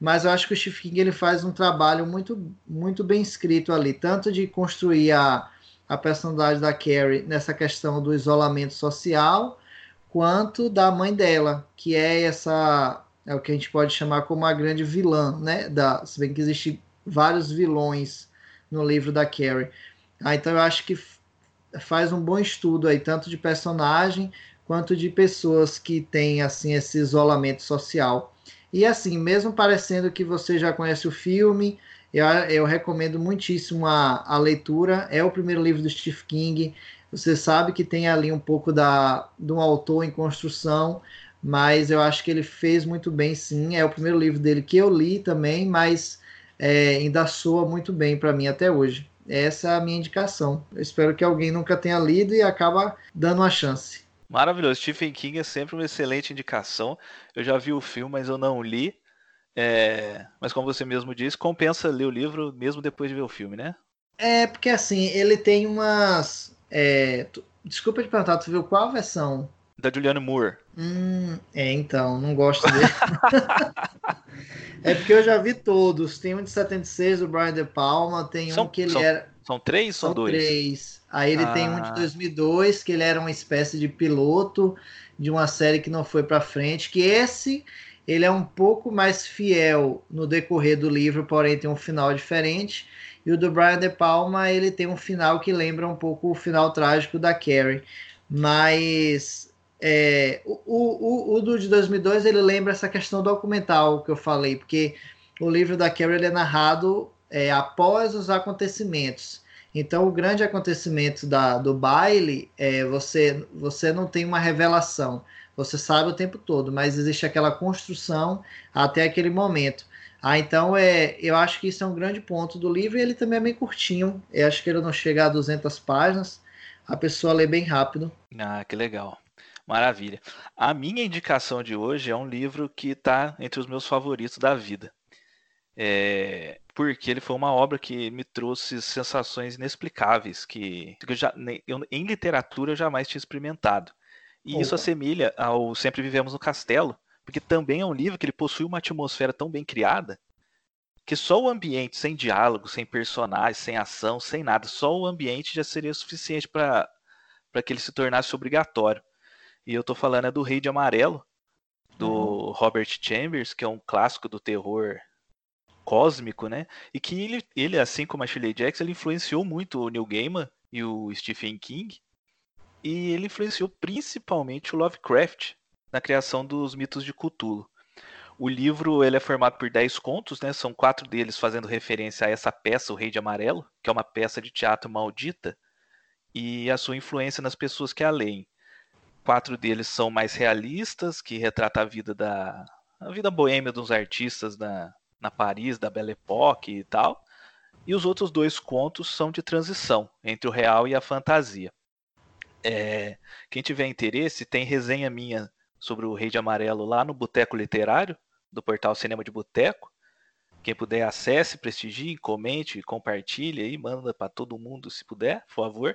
mas eu acho que o Stephen King ele faz um trabalho muito, muito bem escrito ali, tanto de construir a, a personalidade da Carrie nessa questão do isolamento social, quanto da mãe dela, que é essa é o que a gente pode chamar como a grande vilã, né? Da, se bem que existem vários vilões no livro da Carrie. Ah, então eu acho que faz um bom estudo aí, tanto de personagem quanto de pessoas que têm assim esse isolamento social. E assim, mesmo parecendo que você já conhece o filme, eu, eu recomendo muitíssimo a, a leitura. É o primeiro livro do Stephen King. Você sabe que tem ali um pouco da, de um autor em construção, mas eu acho que ele fez muito bem, sim. É o primeiro livro dele que eu li também, mas é, ainda soa muito bem para mim até hoje. Essa é a minha indicação. Eu espero que alguém nunca tenha lido e acaba dando uma chance. Maravilhoso. Stephen King é sempre uma excelente indicação. Eu já vi o filme, mas eu não li. É... Mas como você mesmo disse, compensa ler o livro mesmo depois de ver o filme, né? É, porque assim, ele tem umas. É... Desculpa te perguntar, tu viu qual versão da Julianne Moore. Hum, é, então, não gosto dele. é porque eu já vi todos. Tem um de 76 do Brian De Palma, tem são, um que ele são, era. São três ou são dois? três. Aí ele ah. tem um de 2002, ah. que ele era uma espécie de piloto de uma série que não foi para frente. Que esse ele é um pouco mais fiel no decorrer do livro, porém tem um final diferente. E o do Brian De Palma, ele tem um final que lembra um pouco o final trágico da Carrie. Mas é, o, o, o, do de 2002 ele lembra essa questão documental que eu falei, porque o livro da Carrie é narrado é, após os acontecimentos. Então, o grande acontecimento da, do baile é você, você não tem uma revelação, você sabe o tempo todo, mas existe aquela construção até aquele momento. Ah, então é, eu acho que isso é um grande ponto do livro e ele também é bem curtinho. Eu acho que ele não chega a 200 páginas. A pessoa lê bem rápido. Ah, que legal. Maravilha. A minha indicação de hoje é um livro que está entre os meus favoritos da vida. É, porque ele foi uma obra que me trouxe sensações inexplicáveis que eu já, eu, em literatura eu jamais tinha experimentado. E Opa. isso assemelha ao Sempre Vivemos no Castelo, porque também é um livro que ele possui uma atmosfera tão bem criada que só o ambiente, sem diálogo, sem personagens, sem ação, sem nada, só o ambiente já seria suficiente para que ele se tornasse obrigatório. E eu tô falando é do Rei de Amarelo, do uhum. Robert Chambers, que é um clássico do terror cósmico, né? E que ele, ele assim como a Shirley Jackson, ele influenciou muito o Neil Gaiman e o Stephen King. E ele influenciou principalmente o Lovecraft na criação dos mitos de Cthulhu. O livro ele é formado por 10 contos, né? São quatro deles fazendo referência a essa peça, O Rei de Amarelo, que é uma peça de teatro maldita, e a sua influência nas pessoas que a leem. Quatro deles são mais realistas, que retrata a vida da a vida boêmia dos artistas na, na Paris da Belle Époque e tal. E os outros dois contos são de transição entre o real e a fantasia. É, quem tiver interesse, tem resenha minha sobre o Rei de Amarelo lá no Boteco Literário, do portal Cinema de Boteco. Quem puder, acesse, prestigie, comente, compartilhe aí, manda para todo mundo se puder, por favor.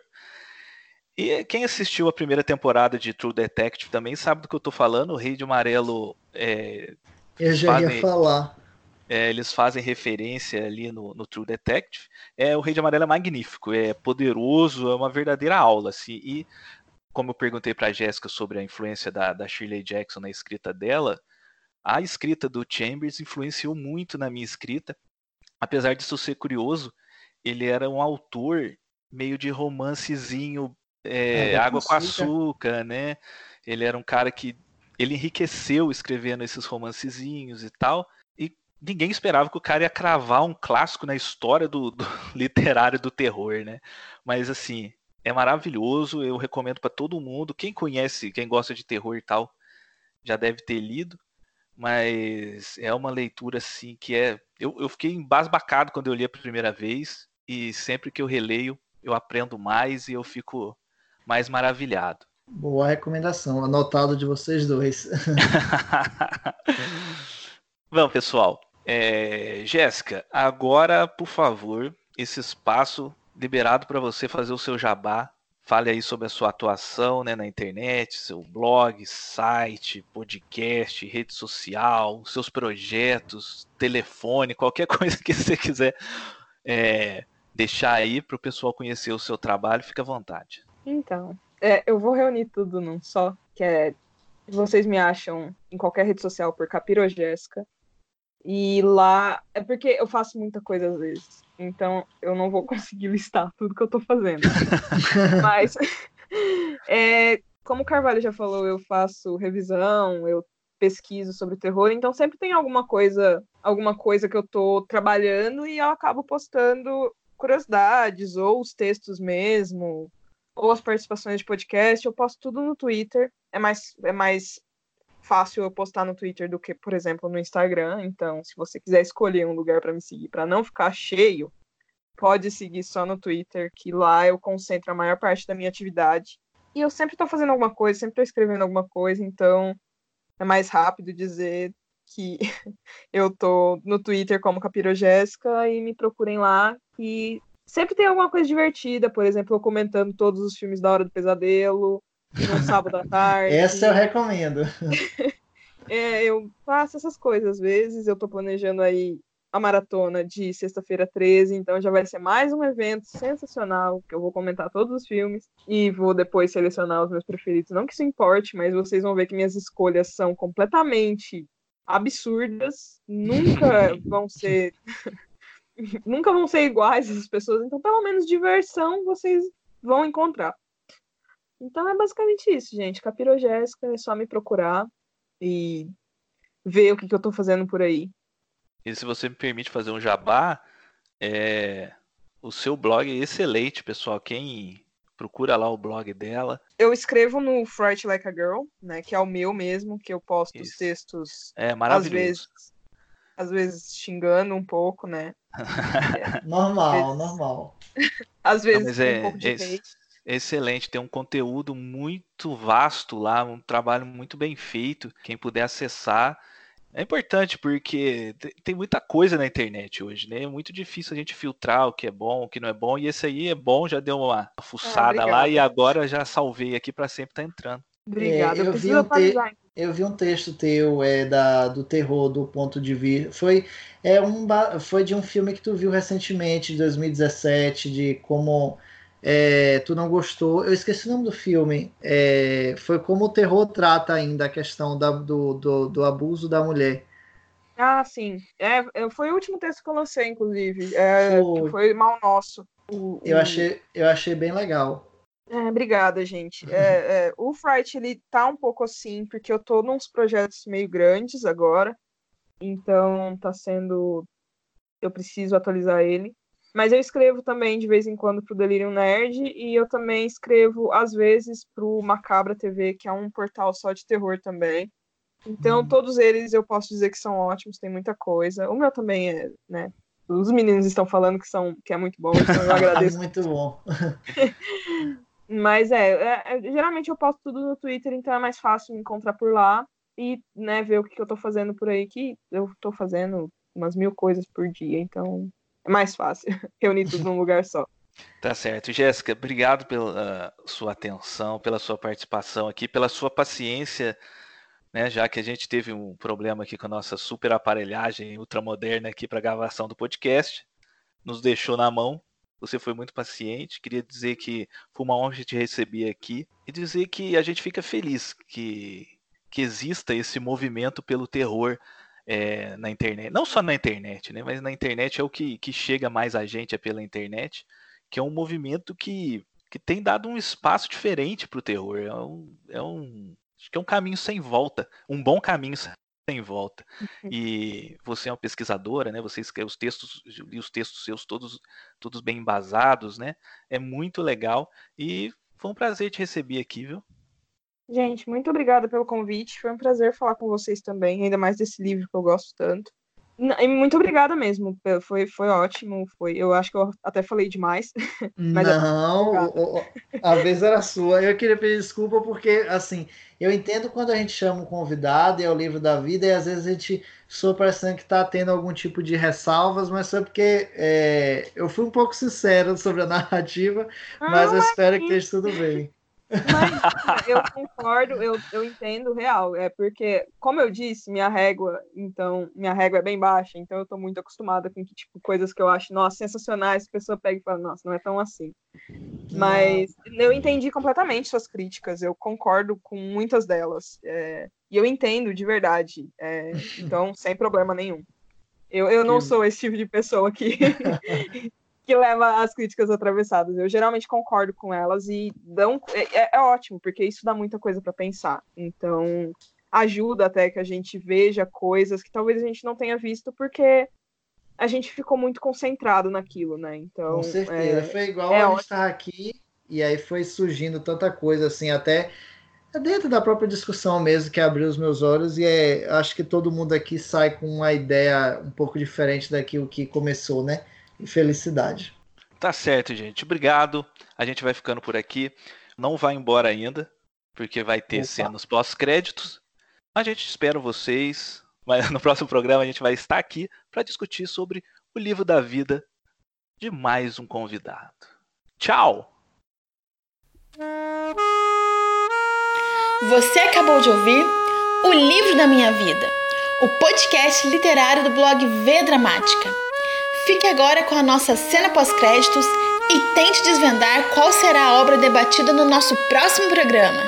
E quem assistiu a primeira temporada de True Detective também sabe do que eu tô falando. O Rei de Amarelo. É, eu já fazem, ia falar. É, eles fazem referência ali no, no, True Detective. É, o Rei de Amarelo é magnífico, é poderoso, é uma verdadeira aula. Assim, e como eu perguntei para a Jéssica sobre a influência da, da Shirley Jackson na escrita dela, a escrita do Chambers influenciou muito na minha escrita. Apesar disso ser curioso, ele era um autor meio de romancezinho é, é, água com açúcar, né? Ele era um cara que ele enriqueceu escrevendo esses romancezinhos e tal. E ninguém esperava que o cara ia cravar um clássico na história do, do literário do terror, né? Mas assim, é maravilhoso, eu recomendo para todo mundo. Quem conhece, quem gosta de terror e tal, já deve ter lido. Mas é uma leitura assim que é. Eu, eu fiquei embasbacado quando eu li a primeira vez. E sempre que eu releio, eu aprendo mais e eu fico mais maravilhado. Boa recomendação, anotado de vocês dois. Bom, pessoal, é... Jéssica, agora, por favor, esse espaço liberado para você fazer o seu jabá. Fale aí sobre a sua atuação né, na internet, seu blog, site, podcast, rede social, seus projetos, telefone, qualquer coisa que você quiser é, deixar aí para o pessoal conhecer o seu trabalho, fique à vontade. Então, é, eu vou reunir tudo num só, que é. Vocês me acham em qualquer rede social por Capirogésica. E lá. É porque eu faço muita coisa às vezes. Então eu não vou conseguir listar tudo que eu tô fazendo. Mas. É, como o Carvalho já falou, eu faço revisão, eu pesquiso sobre terror, então sempre tem alguma coisa, alguma coisa que eu tô trabalhando e eu acabo postando curiosidades ou os textos mesmo, ou as participações de podcast, eu posto tudo no Twitter. É mais, é mais fácil eu postar no Twitter do que, por exemplo, no Instagram. Então, se você quiser escolher um lugar para me seguir para não ficar cheio, pode seguir só no Twitter, que lá eu concentro a maior parte da minha atividade. E eu sempre estou fazendo alguma coisa, sempre estou escrevendo alguma coisa, então é mais rápido dizer que eu tô no Twitter como Capirogésica e me procurem lá e sempre tem alguma coisa divertida, por exemplo, eu comentando todos os filmes da Hora do Pesadelo, no sábado à tarde. Essa eu recomendo. é, eu faço essas coisas às vezes, eu tô planejando aí a maratona de sexta-feira 13, então já vai ser mais um evento sensacional, que eu vou comentar todos os filmes e vou depois selecionar os meus preferidos. Não que isso importe, mas vocês vão ver que minhas escolhas são completamente absurdas, nunca vão ser nunca vão ser iguais essas pessoas, então pelo menos diversão vocês vão encontrar. Então é basicamente isso, gente. Capirogésica é só me procurar e ver o que, que eu tô fazendo por aí. E se você me permite fazer um jabá, é... o seu blog é excelente, pessoal. Quem procura lá o blog dela. Eu escrevo no Fright Like a Girl, né? Que é o meu mesmo, que eu posto Isso. os textos. É maravilhoso. Às vezes, às vezes xingando um pouco, né? normal, vezes... normal. Às vezes Não, é, um pouco de é, Excelente, tem um conteúdo muito vasto lá, um trabalho muito bem feito. Quem puder acessar. É importante porque tem muita coisa na internet hoje, né? É muito difícil a gente filtrar o que é bom, o que não é bom. E esse aí é bom, já deu uma fuçada ah, lá e agora já salvei aqui para sempre tá entrando. Obrigada. É, eu, vi um te... eu vi um texto teu é, da, do terror do ponto de vista. Foi, é um, foi de um filme que tu viu recentemente, de 2017, de como é, tu não gostou. Eu esqueci o nome do filme. É, foi como o terror trata ainda a questão da, do, do, do, abuso da mulher. Ah, sim. É, foi o último texto que eu lancei, inclusive. É, foi. foi mal nosso. O, eu, o... Achei, eu achei bem legal. É, obrigada, gente. É, é, o Fright, ele tá um pouco assim, porque eu tô nos projetos meio grandes agora. Então tá sendo. Eu preciso atualizar ele. Mas eu escrevo também de vez em quando pro Delirium Nerd e eu também escrevo às vezes pro Macabra TV, que é um portal só de terror também. Então, hum. todos eles eu posso dizer que são ótimos, tem muita coisa. O meu também é, né? Os meninos estão falando que, são, que é muito bom, então eu agradeço. muito bom. Mas é, é, é, geralmente eu posto tudo no Twitter, então é mais fácil me encontrar por lá e né, ver o que, que eu tô fazendo por aí, que eu tô fazendo umas mil coisas por dia, então é mais fácil reunir tudo num lugar só. Tá certo. Jéssica, obrigado pela uh, sua atenção, pela sua participação aqui, pela sua paciência né, já que a gente teve um problema aqui com a nossa super aparelhagem ultramoderna aqui para gravação do podcast, nos deixou na mão. Você foi muito paciente. Queria dizer que foi uma honra te receber aqui e dizer que a gente fica feliz que, que exista esse movimento pelo terror é, na internet. Não só na internet, né, mas na internet é o que, que chega mais a gente é pela internet, que é um movimento que, que tem dado um espaço diferente para o terror. É um, é um Acho que é um caminho sem volta, um bom caminho sem volta. Uhum. E você é uma pesquisadora, né? Você escreve os textos, li os textos seus todos, todos bem embasados, né? É muito legal e foi um prazer te receber aqui, viu? Gente, muito obrigada pelo convite. Foi um prazer falar com vocês também, ainda mais desse livro que eu gosto tanto. Muito obrigada mesmo, foi, foi ótimo. Foi, eu acho que eu até falei demais. Não, a vez era sua. Eu queria pedir desculpa porque, assim, eu entendo quando a gente chama um convidado e é o livro da vida, e às vezes a gente soa parecendo que está tendo algum tipo de ressalvas, mas foi porque é, eu fui um pouco sincero sobre a narrativa, ah, mas eu espero que esteja tudo bem. Mas eu concordo, eu, eu entendo real. É porque, como eu disse, minha régua, então, minha régua é bem baixa, então eu tô muito acostumada com que, tipo, coisas que eu acho, nossa, sensacionais, a pessoa pega e fala, nossa, não é tão assim. Mas eu entendi completamente suas críticas, eu concordo com muitas delas. É, e eu entendo de verdade. É, então, sem problema nenhum. Eu, eu não sou esse tipo de pessoa que que leva às críticas atravessadas. Eu geralmente concordo com elas e dão é, é, é ótimo, porque isso dá muita coisa para pensar. Então, ajuda até que a gente veja coisas que talvez a gente não tenha visto porque a gente ficou muito concentrado naquilo, né? Então, com certeza. É, foi igual é a gente estar aqui e aí foi surgindo tanta coisa assim, até dentro da própria discussão mesmo que abriu os meus olhos e é, acho que todo mundo aqui sai com uma ideia um pouco diferente daquilo que começou, né? E felicidade. Tá certo, gente. Obrigado. A gente vai ficando por aqui. Não vai embora ainda, porque vai ter Opa. cenas pós-créditos. A gente espera vocês. Mas no próximo programa a gente vai estar aqui para discutir sobre o livro da vida de mais um convidado. Tchau! Você acabou de ouvir O Livro da Minha Vida, o podcast literário do blog V Dramática. Fique agora com a nossa cena pós-créditos e tente desvendar qual será a obra debatida no nosso próximo programa.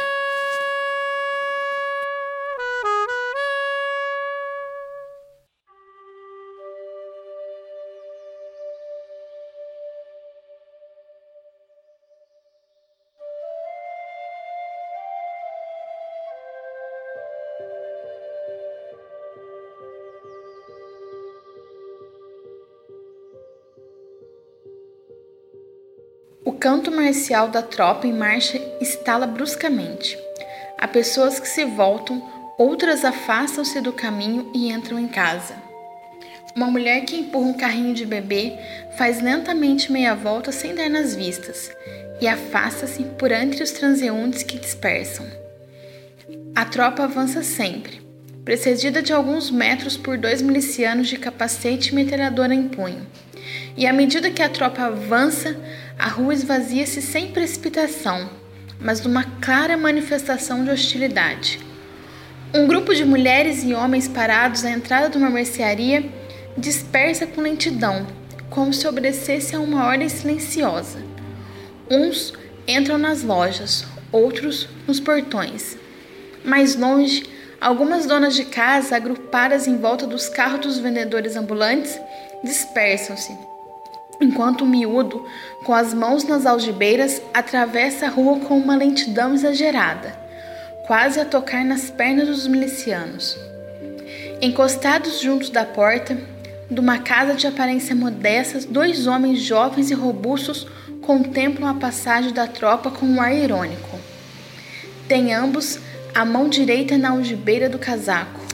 Canto marcial da tropa em marcha estala bruscamente. Há pessoas que se voltam, outras afastam-se do caminho e entram em casa. Uma mulher que empurra um carrinho de bebê faz lentamente meia volta sem dar nas vistas e afasta-se por entre os transeuntes que dispersam. A tropa avança sempre, precedida de alguns metros por dois milicianos de capacete e metralhadora em punho. E à medida que a tropa avança, a rua esvazia-se sem precipitação, mas numa clara manifestação de hostilidade. Um grupo de mulheres e homens parados à entrada de uma mercearia dispersa com lentidão, como se obedecesse a uma ordem silenciosa. Uns entram nas lojas, outros nos portões. Mais longe, algumas donas de casa, agrupadas em volta dos carros dos vendedores ambulantes, dispersam-se enquanto o miúdo, com as mãos nas algibeiras, atravessa a rua com uma lentidão exagerada, quase a tocar nas pernas dos milicianos. Encostados juntos da porta de uma casa de aparência modesta, dois homens jovens e robustos contemplam a passagem da tropa com um ar irônico. Têm ambos a mão direita na algibeira do casaco.